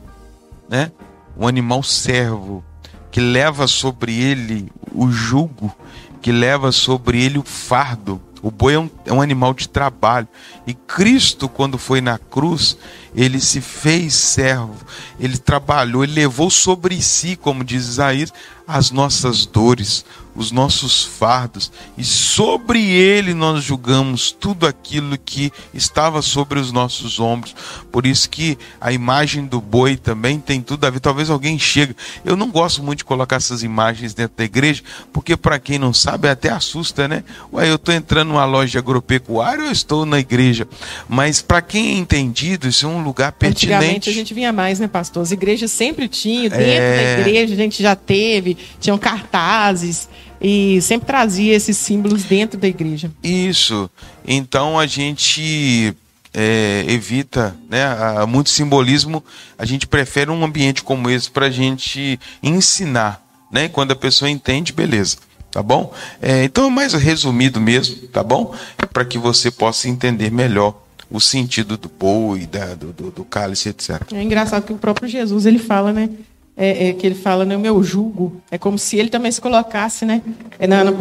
né? O animal servo que leva sobre ele o jugo, que leva sobre ele o fardo. O boi é um, é um animal de trabalho. E Cristo, quando foi na cruz, ele se fez servo, ele trabalhou, ele levou sobre si, como diz Isaías, as nossas dores, os nossos fardos, e sobre ele nós julgamos tudo aquilo que estava sobre os nossos ombros. Por isso que a imagem do boi também tem tudo a ver. Talvez alguém chegue. Eu não gosto muito de colocar essas imagens dentro da igreja, porque para quem não sabe até assusta, né? Ué, eu estou entrando numa loja agropecuária ou estou na igreja? Mas para quem é entendido, isso é um lugar pertinente. Antigamente a gente vinha mais, né, pastor? As igrejas sempre tinham, dentro é... da igreja a gente já teve, tinham cartazes e sempre trazia esses símbolos dentro da igreja. Isso. Então a gente é, evita né, a, muito simbolismo, a gente prefere um ambiente como esse para a gente ensinar. Né? Quando a pessoa entende, beleza. Tá bom? É, então é mais resumido mesmo, tá bom? Para que você possa entender melhor o sentido do boi, da, do, do, do cálice, etc. É engraçado que o próprio Jesus ele fala, né? É, é, que ele fala no meu jugo, é como se ele também se colocasse, né? É, na, na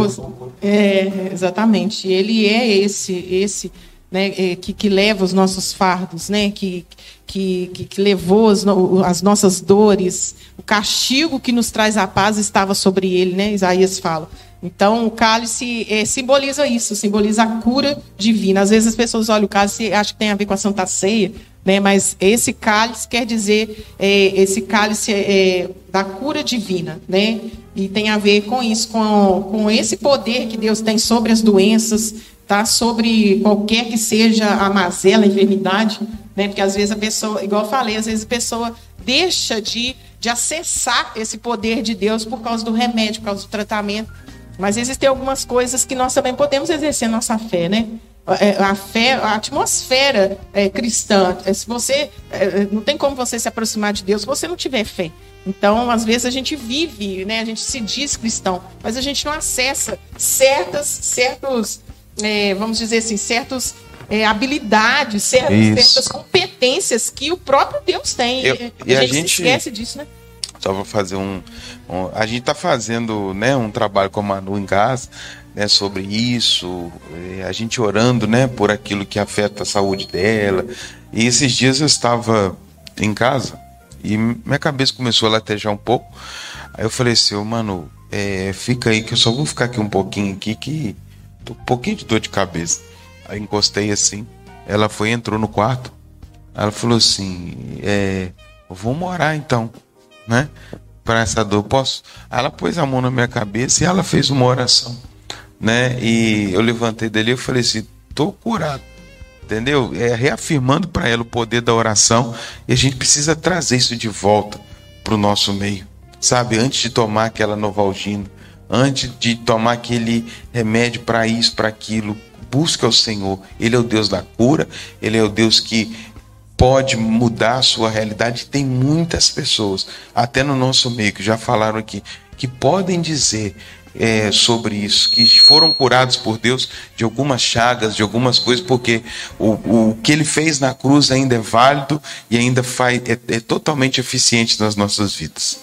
é, exatamente. Ele é esse, esse, né? É, que, que leva os nossos fardos, né? Que, que, que, que levou as, as, nossas dores, o castigo que nos traz a paz estava sobre ele, né? Isaías fala. Então, o cálice é, simboliza isso, simboliza a cura divina. Às vezes as pessoas olham o cálice e acham que tem a ver com a Santa Ceia, né? mas esse cálice quer dizer é, esse cálice é, da cura divina. Né? E tem a ver com isso, com, com esse poder que Deus tem sobre as doenças, tá? sobre qualquer que seja a mazela, a enfermidade. Né? Porque às vezes a pessoa, igual eu falei, às vezes a pessoa deixa de, de acessar esse poder de Deus por causa do remédio, por causa do tratamento. Mas existem algumas coisas que nós também podemos exercer nossa fé, né? É, a fé, a atmosfera é, cristã. É, se você é, não tem como você se aproximar de Deus se você não tiver fé. Então, às vezes a gente vive, né? A gente se diz cristão, mas a gente não acessa certas, certos, é, vamos dizer assim, certos é, habilidades, certas, certas, competências que o próprio Deus tem. Eu, e, a, gente, gente esquece disso, né? Só vou fazer um, um a gente está fazendo, né, um trabalho com a Manu em casa né, sobre isso, é, a gente orando né, por aquilo que afeta a saúde dela. E esses dias eu estava em casa e minha cabeça começou a latejar um pouco. Aí eu falei assim, oh, mano, é, fica aí que eu só vou ficar aqui um pouquinho aqui que tô um pouquinho de dor de cabeça. Aí encostei assim, ela foi entrou no quarto. Ela falou assim, é, vamos orar então, né? Para essa dor, posso? Ela pôs a mão na minha cabeça e ela fez uma oração né? E eu levantei dali e falei assim: tô curado. Entendeu? É reafirmando para ela o poder da oração e a gente precisa trazer isso de volta para o nosso meio, sabe? Antes de tomar aquela novalgina, antes de tomar aquele remédio para isso, para aquilo, busca o Senhor. Ele é o Deus da cura, ele é o Deus que pode mudar a sua realidade. Tem muitas pessoas, até no nosso meio, que já falaram aqui, que podem dizer é, sobre isso, que foram curados por Deus de algumas chagas, de algumas coisas, porque o, o que ele fez na cruz ainda é válido e ainda faz, é, é totalmente eficiente nas nossas vidas.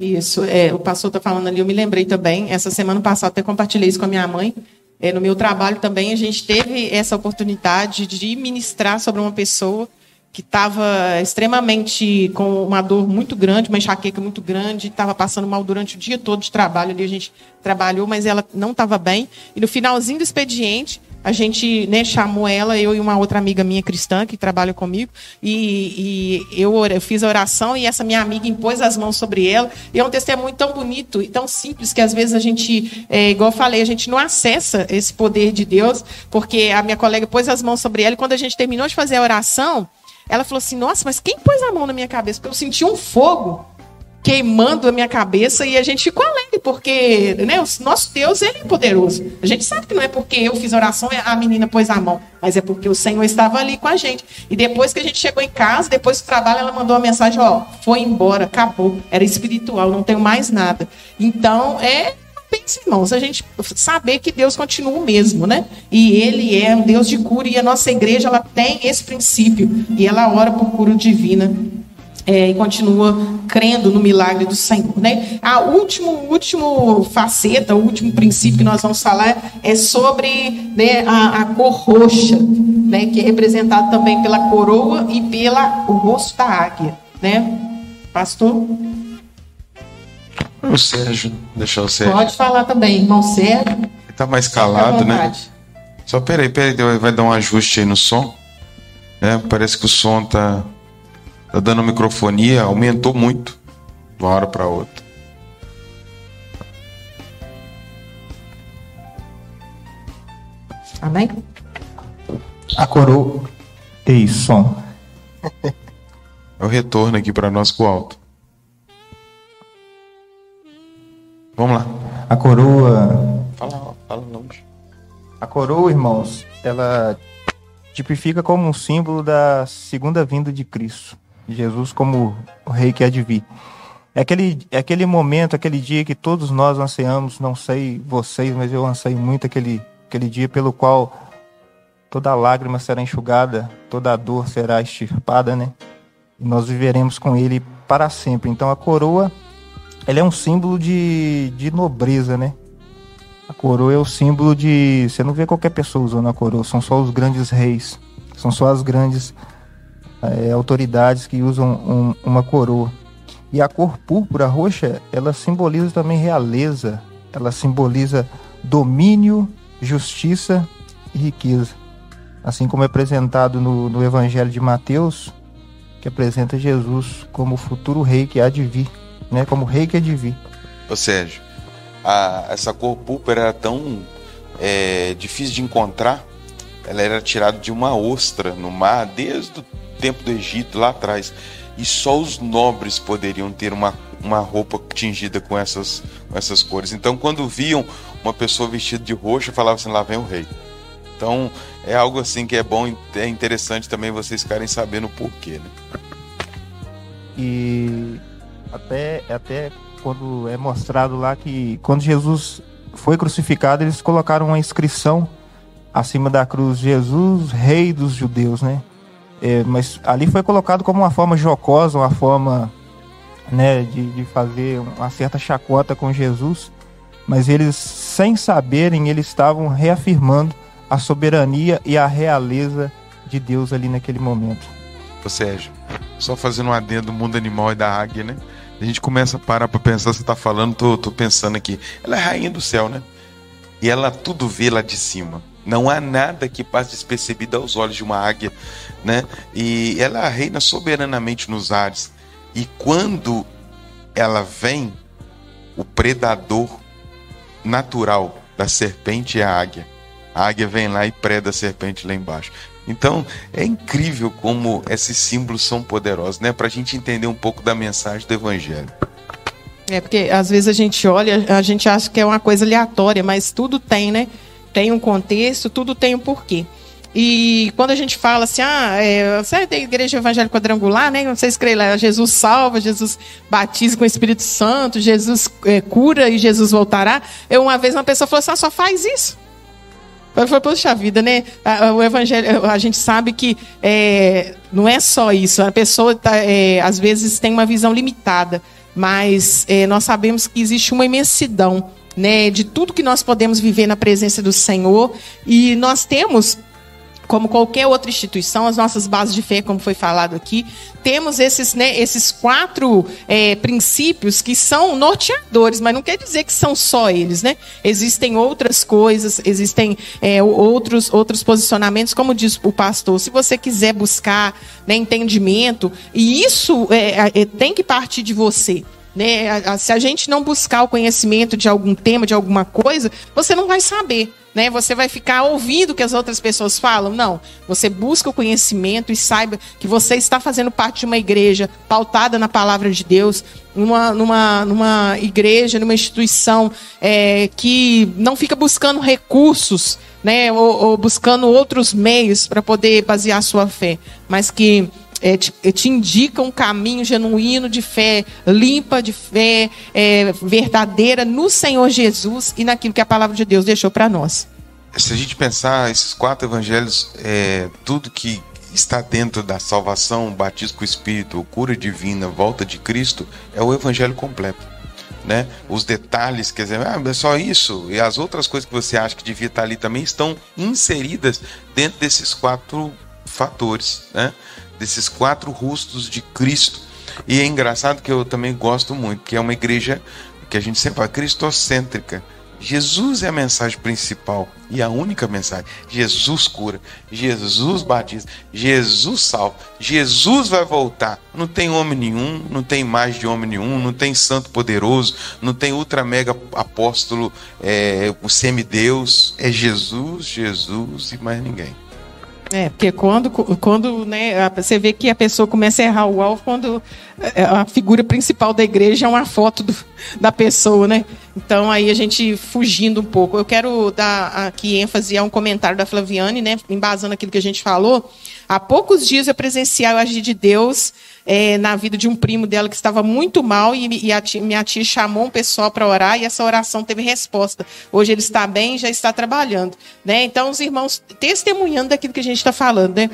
Isso, é, o pastor está falando ali, eu me lembrei também, essa semana passada até compartilhei isso com a minha mãe. É, no meu trabalho também a gente teve essa oportunidade de ministrar sobre uma pessoa que estava extremamente com uma dor muito grande, uma enxaqueca muito grande, estava passando mal durante o dia todo de trabalho ali, a gente trabalhou, mas ela não estava bem. E no finalzinho do expediente, a gente né, chamou ela, eu e uma outra amiga minha cristã que trabalha comigo, e, e eu, eu, fiz a oração e essa minha amiga impôs as mãos sobre ela. E é um testemunho tão bonito e tão simples que às vezes a gente, é, igual eu falei, a gente não acessa esse poder de Deus, porque a minha colega pôs as mãos sobre ela e quando a gente terminou de fazer a oração, ela falou assim: Nossa, mas quem pôs a mão na minha cabeça? Porque eu senti um fogo queimando a minha cabeça e a gente ficou alegre, porque né, o nosso Deus ele é poderoso. A gente sabe que não é porque eu fiz oração a menina pôs a mão, mas é porque o Senhor estava ali com a gente. E depois que a gente chegou em casa, depois do trabalho, ela mandou uma mensagem: Ó, foi embora, acabou, era espiritual, não tenho mais nada. Então, é pensa, irmãos, a gente saber que Deus continua o mesmo, né? E Ele é um Deus de cura e a nossa igreja ela tem esse princípio e ela ora por cura divina é, e continua crendo no milagre do Senhor. Né? A último, último faceta, o último princípio que nós vamos falar é sobre né, a, a, cor roxa, né, que é representado também pela coroa e pela o rosto da águia. Né? Pastor? O Sérgio, deixa o Sérgio. Pode falar também, irmão Sérgio. Ele está mais calado, né? Só peraí, peraí, vai dar um ajuste aí no som. É, parece que o som tá Tá dando microfonia, aumentou muito de uma hora para outra. Amém? A coroa. Ei, som. É o retorno aqui para nós com o alto. Vamos lá. A coroa. Fala, fala longe. A coroa, irmãos, ela tipifica como um símbolo da segunda vinda de Cristo. Jesus como o rei que há de vir. É aquele, é aquele momento, aquele dia que todos nós ansiamos, não sei vocês, mas eu anseio muito aquele, aquele dia pelo qual toda lágrima será enxugada, toda dor será extirpada, né? E nós viveremos com ele para sempre. Então a coroa, ela é um símbolo de, de nobreza, né? A coroa é o símbolo de. Você não vê qualquer pessoa usando a coroa, são só os grandes reis, são só as grandes é, autoridades que usam um, uma coroa. E a cor púrpura roxa, ela simboliza também realeza, ela simboliza domínio, justiça e riqueza. Assim como é apresentado no, no Evangelho de Mateus, que apresenta Jesus como o futuro rei que há de vir, né? como rei que de vir. Ô Sérgio, a, essa cor púrpura era tão é, difícil de encontrar, ela era tirada de uma ostra no mar desde o tempo do Egito, lá atrás. E só os nobres poderiam ter uma, uma roupa tingida com essas, com essas cores. Então, quando viam uma pessoa vestida de roxo, falavam assim: lá vem o rei. Então, é algo assim que é bom, é interessante também vocês ficarem sabendo o porquê. Né? E até, até quando é mostrado lá que quando Jesus foi crucificado, eles colocaram uma inscrição acima da cruz: Jesus, Rei dos Judeus, né? É, mas ali foi colocado como uma forma jocosa, uma forma né, de, de fazer uma certa chacota com Jesus, mas eles, sem saberem, eles estavam reafirmando a soberania e a realeza de Deus ali naquele momento. Ô Sérgio, só fazendo um adendo do mundo animal e da águia, né? A gente começa a parar para pensar, você está falando, tô, tô pensando aqui. Ela é rainha do céu, né? E ela tudo vê lá de cima. Não há nada que passe despercebido aos olhos de uma águia, né? E ela reina soberanamente nos ares. E quando ela vem, o predador natural da serpente é a águia. A águia vem lá e preda a serpente lá embaixo. Então, é incrível como esses símbolos são poderosos, né? Para a gente entender um pouco da mensagem do Evangelho. É porque às vezes a gente olha, a gente acha que é uma coisa aleatória, mas tudo tem, né? tem um contexto, tudo tem um porquê. E quando a gente fala assim, ah, é, você é da igreja evangélica quadrangular, né? Você escreve lá, Jesus salva, Jesus batiza com o Espírito Santo, Jesus é, cura e Jesus voltará. Eu, uma vez uma pessoa falou assim, ah, só faz isso. Eu falei, poxa vida, né? O evangelho, a gente sabe que é, não é só isso. A pessoa, tá, é, às vezes, tem uma visão limitada. Mas é, nós sabemos que existe uma imensidão né, de tudo que nós podemos viver na presença do Senhor. E nós temos como qualquer outra instituição, as nossas bases de fé, como foi falado aqui, temos esses, né, esses quatro é, princípios que são norteadores, mas não quer dizer que são só eles, né? Existem outras coisas, existem é, outros, outros posicionamentos, como diz o pastor, se você quiser buscar né, entendimento, e isso é, é tem que partir de você. Né? Se a gente não buscar o conhecimento de algum tema, de alguma coisa, você não vai saber. Né? Você vai ficar ouvindo o que as outras pessoas falam? Não. Você busca o conhecimento e saiba que você está fazendo parte de uma igreja pautada na palavra de Deus, numa, numa, numa igreja, numa instituição é, que não fica buscando recursos, né? ou, ou buscando outros meios para poder basear sua fé, mas que é, te, é, te, indica um caminho genuíno de fé, limpa de fé, é, verdadeira no Senhor Jesus e naquilo que a palavra de Deus deixou para nós. Se a gente pensar esses quatro evangelhos, é, tudo que está dentro da salvação, batismo com o Espírito, cura divina, volta de Cristo, é o evangelho completo. Né? Os detalhes, quer dizer, ah, é só isso, e as outras coisas que você acha que devia estar ali também estão inseridas dentro desses quatro fatores. Né? desses quatro rostos de Cristo. E é engraçado que eu também gosto muito, que é uma igreja que a gente sempre fala cristocêntrica. Jesus é a mensagem principal e a única mensagem. Jesus cura, Jesus batiza, Jesus salva, Jesus vai voltar. Não tem homem nenhum, não tem mais de homem nenhum, não tem santo poderoso, não tem ultra mega apóstolo, é, o semideus. É Jesus, Jesus e mais ninguém. É, porque quando, quando né, você vê que a pessoa começa a errar o alvo quando é, a figura principal da igreja é uma foto do, da pessoa, né? Então aí a gente fugindo um pouco. Eu quero dar aqui ênfase a um comentário da Flaviane, né? Embasando aquilo que a gente falou. Há poucos dias eu presenciei o agir de Deus é, na vida de um primo dela que estava muito mal e, e tia, minha tia chamou um pessoal para orar e essa oração teve resposta. Hoje ele está bem, já está trabalhando, né? Então os irmãos testemunhando daquilo que a gente está falando, né?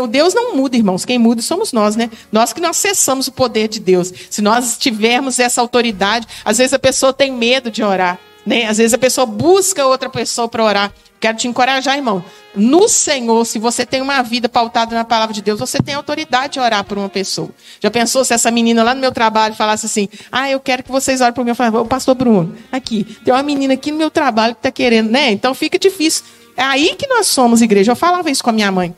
O Deus não muda, irmãos. Quem muda somos nós, né? Nós que não acessamos o poder de Deus. Se nós tivermos essa autoridade, às vezes a pessoa tem medo de orar. Né? Às vezes a pessoa busca outra pessoa para orar. Quero te encorajar, irmão. No Senhor, se você tem uma vida pautada na palavra de Deus, você tem autoridade de orar por uma pessoa. Já pensou se essa menina lá no meu trabalho falasse assim: Ah, eu quero que vocês orem por mim? Eu falei, pastor Bruno, aqui, tem uma menina aqui no meu trabalho que está querendo, né? Então fica difícil. É aí que nós somos igreja. Eu falava isso com a minha mãe.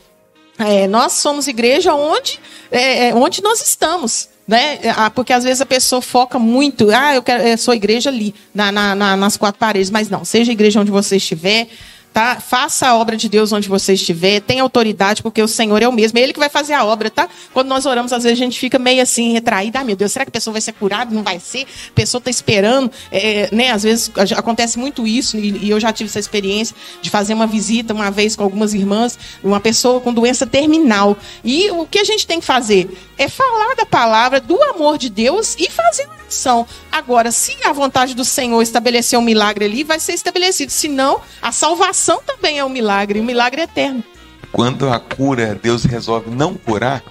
É, nós somos igreja onde, é, é onde nós estamos. Né? Ah, porque às vezes a pessoa foca muito, ah, eu, quero, eu sou igreja ali, na, na, na, nas quatro paredes, mas não, seja a igreja onde você estiver, tá? Faça a obra de Deus onde você estiver, tenha autoridade, porque o Senhor é o mesmo, é Ele que vai fazer a obra, tá? Quando nós oramos, às vezes a gente fica meio assim, retraído, ah, meu Deus, será que a pessoa vai ser curada? Não vai ser? A pessoa está esperando, é, né? Às vezes acontece muito isso, e, e eu já tive essa experiência de fazer uma visita uma vez com algumas irmãs, uma pessoa com doença terminal. E o que a gente tem que fazer? É falar da palavra, do amor de Deus e fazer oração. Agora, se a vontade do Senhor estabelecer um milagre ali, vai ser estabelecido. Se não, a salvação também é um milagre, um milagre eterno. Quando a cura, Deus resolve não curar,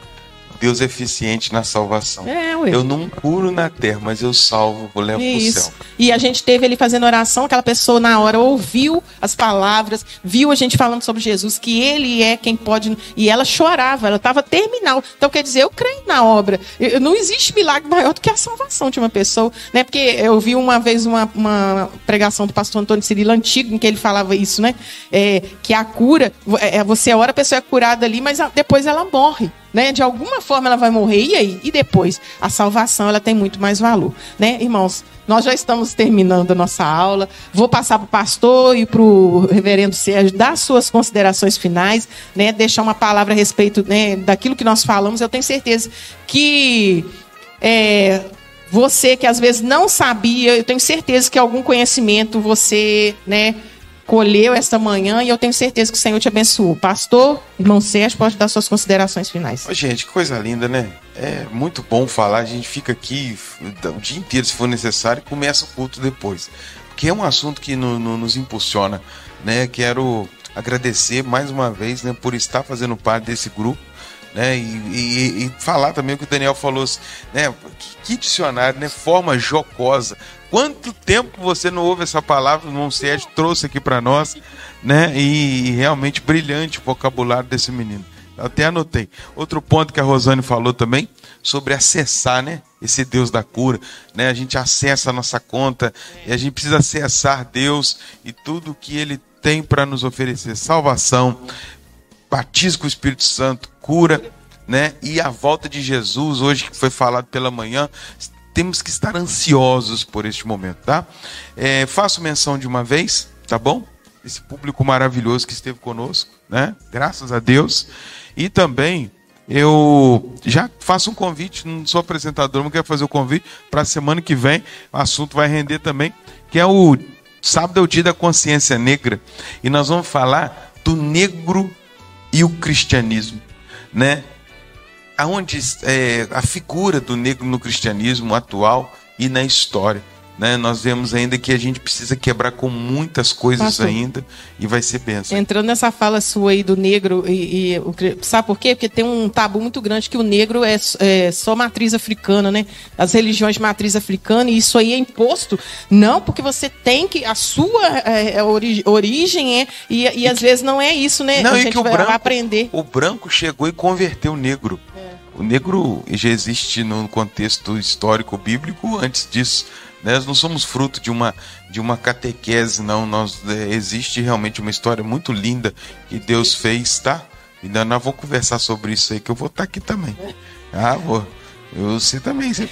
Deus é eficiente na salvação. É, eu não curo na terra, mas eu salvo, vou levar para o céu. E a gente teve ele fazendo oração, aquela pessoa na hora ouviu as palavras, viu a gente falando sobre Jesus, que ele é quem pode. E ela chorava, ela estava terminal. Então, quer dizer, eu creio na obra. Eu, não existe milagre maior do que a salvação de uma pessoa. Né? Porque eu vi uma vez uma, uma pregação do pastor Antônio Cirilo antigo, em que ele falava isso, né? É, que a cura, é, você ora, a pessoa é curada ali, mas depois ela morre né? De alguma forma ela vai morrer. E aí? E depois? A salvação ela tem muito mais valor, né, irmãos? Nós já estamos terminando a nossa aula. Vou passar para o pastor e para o reverendo Sérgio dar suas considerações finais, né? Deixar uma palavra a respeito né, daquilo que nós falamos. Eu tenho certeza que é, você que às vezes não sabia, eu tenho certeza que algum conhecimento você, né? Colheu esta manhã e eu tenho certeza que o Senhor te abençoou. Pastor, irmão Sérgio, pode dar suas considerações finais. Oh, gente, que coisa linda, né? É muito bom falar. A gente fica aqui o dia inteiro, se for necessário, e começa o culto depois. Porque é um assunto que no, no, nos impulsiona, né? Quero agradecer mais uma vez né, por estar fazendo parte desse grupo né? E, e, e, falar também o que o Daniel falou, né? Que, que, dicionário, né? Forma jocosa. Quanto tempo você não ouve essa palavra? O Sérgio trouxe aqui para nós, né? E, e realmente brilhante o vocabulário desse menino. Até anotei. Outro ponto que a Rosane falou também sobre acessar, né? Esse Deus da cura, né? A gente acessa a nossa conta e a gente precisa acessar Deus e tudo que Ele tem para nos oferecer: salvação, batismo com o Espírito Santo, cura, né? E a volta de Jesus, hoje que foi falado pela manhã, temos que estar ansiosos por este momento, tá? É, faço menção de uma vez, tá bom? Esse público maravilhoso que esteve conosco, né? Graças a Deus. E também eu já faço um convite, não sou apresentador, mas quero fazer o convite para a semana que vem, o assunto vai render também, que é o sábado é o dia da consciência negra, e nós vamos falar do negro e o cristianismo, né? Aonde é, a figura do negro no cristianismo atual e na história. Né? Nós vemos ainda que a gente precisa quebrar com muitas coisas Pastor, ainda e vai ser benção. Entrando nessa fala sua aí do negro, e, e, sabe por quê? Porque tem um tabu muito grande que o negro é, é só matriz africana, né? As religiões de matriz africana, e isso aí é imposto. Não, porque você tem que. A sua é, é ori, origem é. E, e, e às que, vezes não é isso, né? Não, a gente que o vai branco, aprender. O branco chegou e converteu o negro. O negro já existe no contexto histórico bíblico antes disso. Né? Nós não somos fruto de uma, de uma catequese, não. Nós, é, existe realmente uma história muito linda que Deus fez, tá? E nós, nós vamos conversar sobre isso aí, que eu vou estar tá aqui também. Ah, vou. Eu, você também. Você...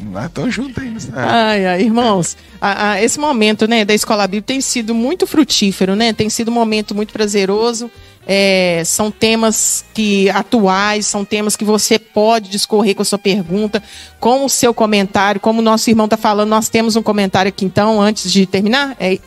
Nós estamos juntos aí. Né? Ai, ai, irmãos, a, a, esse momento né, da Escola Bíblica tem sido muito frutífero, né? Tem sido um momento muito prazeroso. É, são temas que atuais, são temas que você pode discorrer com a sua pergunta, com o seu comentário. Como o nosso irmão está falando, nós temos um comentário aqui então, antes de terminar. É...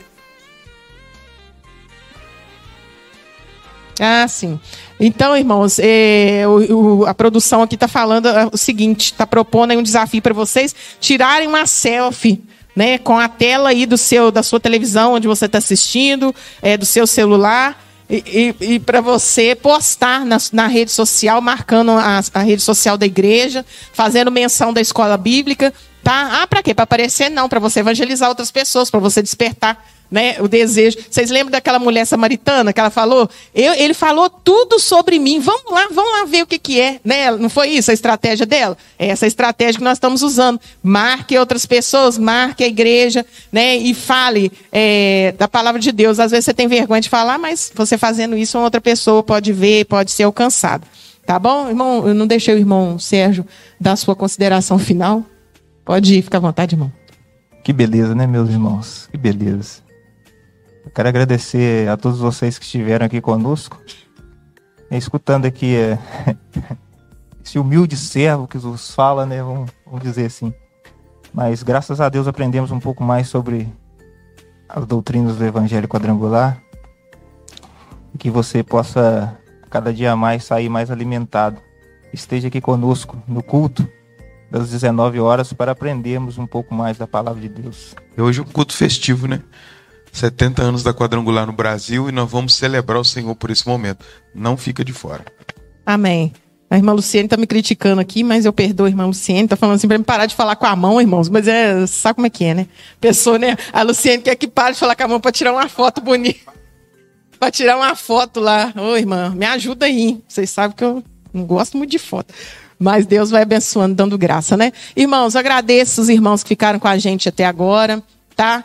Ah, sim. Então, irmãos, é, o, o, a produção aqui está falando é, o seguinte: está propondo um desafio para vocês tirarem uma selfie. Né, com a tela aí do seu, da sua televisão onde você está assistindo, é, do seu celular, e, e, e para você postar na, na, rede social, marcando a, a, rede social da igreja, fazendo menção da escola bíblica, tá? Ah, para quê? Para aparecer? Não, para você evangelizar outras pessoas, para você despertar né, o desejo. Vocês lembram daquela mulher samaritana que ela falou? Eu, ele falou tudo sobre mim. Vamos lá, vamos lá ver o que, que é. Né? Não foi isso a estratégia dela? É essa estratégia que nós estamos usando. Marque outras pessoas, marque a igreja, né? E fale é, da palavra de Deus. Às vezes você tem vergonha de falar, mas você fazendo isso, uma outra pessoa pode ver, pode ser alcançada. Tá bom? Irmão, eu não deixei o irmão Sérgio dar sua consideração final. Pode ir, fica à vontade, irmão. Que beleza, né, meus irmãos? Que beleza. Eu quero agradecer a todos vocês que estiveram aqui conosco, escutando aqui é, esse humilde servo que nos fala, né? Vamos, vamos dizer assim. Mas graças a Deus aprendemos um pouco mais sobre as doutrinas do Evangelho quadrangular que você possa cada dia mais sair mais alimentado. Esteja aqui conosco no culto das 19 horas para aprendermos um pouco mais da palavra de Deus. E hoje é um culto festivo, né? 70 anos da quadrangular no Brasil e nós vamos celebrar o Senhor por esse momento. Não fica de fora. Amém. A irmã Luciene está me criticando aqui, mas eu perdoo a irmã Luciene. Está falando assim para me parar de falar com a mão, irmãos. Mas é, sabe como é que é, né? Pessoa, né? A Luciene quer que pare de falar com a mão para tirar uma foto bonita. para tirar uma foto lá. Ô, irmã, me ajuda aí. Vocês sabem que eu não gosto muito de foto. Mas Deus vai abençoando, dando graça, né? Irmãos, agradeço os irmãos que ficaram com a gente até agora, tá?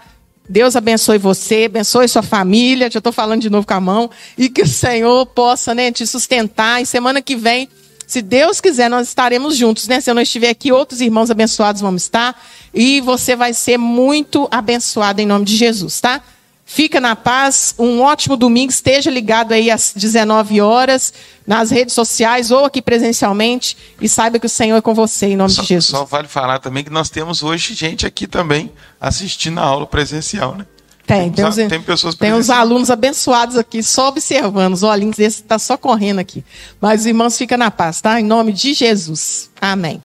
Deus abençoe você, abençoe sua família. Já estou falando de novo com a mão. E que o Senhor possa né, te sustentar. E semana que vem, se Deus quiser, nós estaremos juntos. Né? Se eu não estiver aqui, outros irmãos abençoados vão estar. E você vai ser muito abençoado em nome de Jesus, tá? Fica na paz, um ótimo domingo, esteja ligado aí às 19 horas nas redes sociais ou aqui presencialmente e saiba que o Senhor é com você em nome só, de Jesus. Só vale falar também que nós temos hoje gente aqui também assistindo a aula presencial, né? Tem, tem, tem, tem pessoas Tem os alunos abençoados aqui, só observando, os olhinhos, esse está só correndo aqui. Mas, irmãos, fica na paz, tá? Em nome de Jesus. Amém.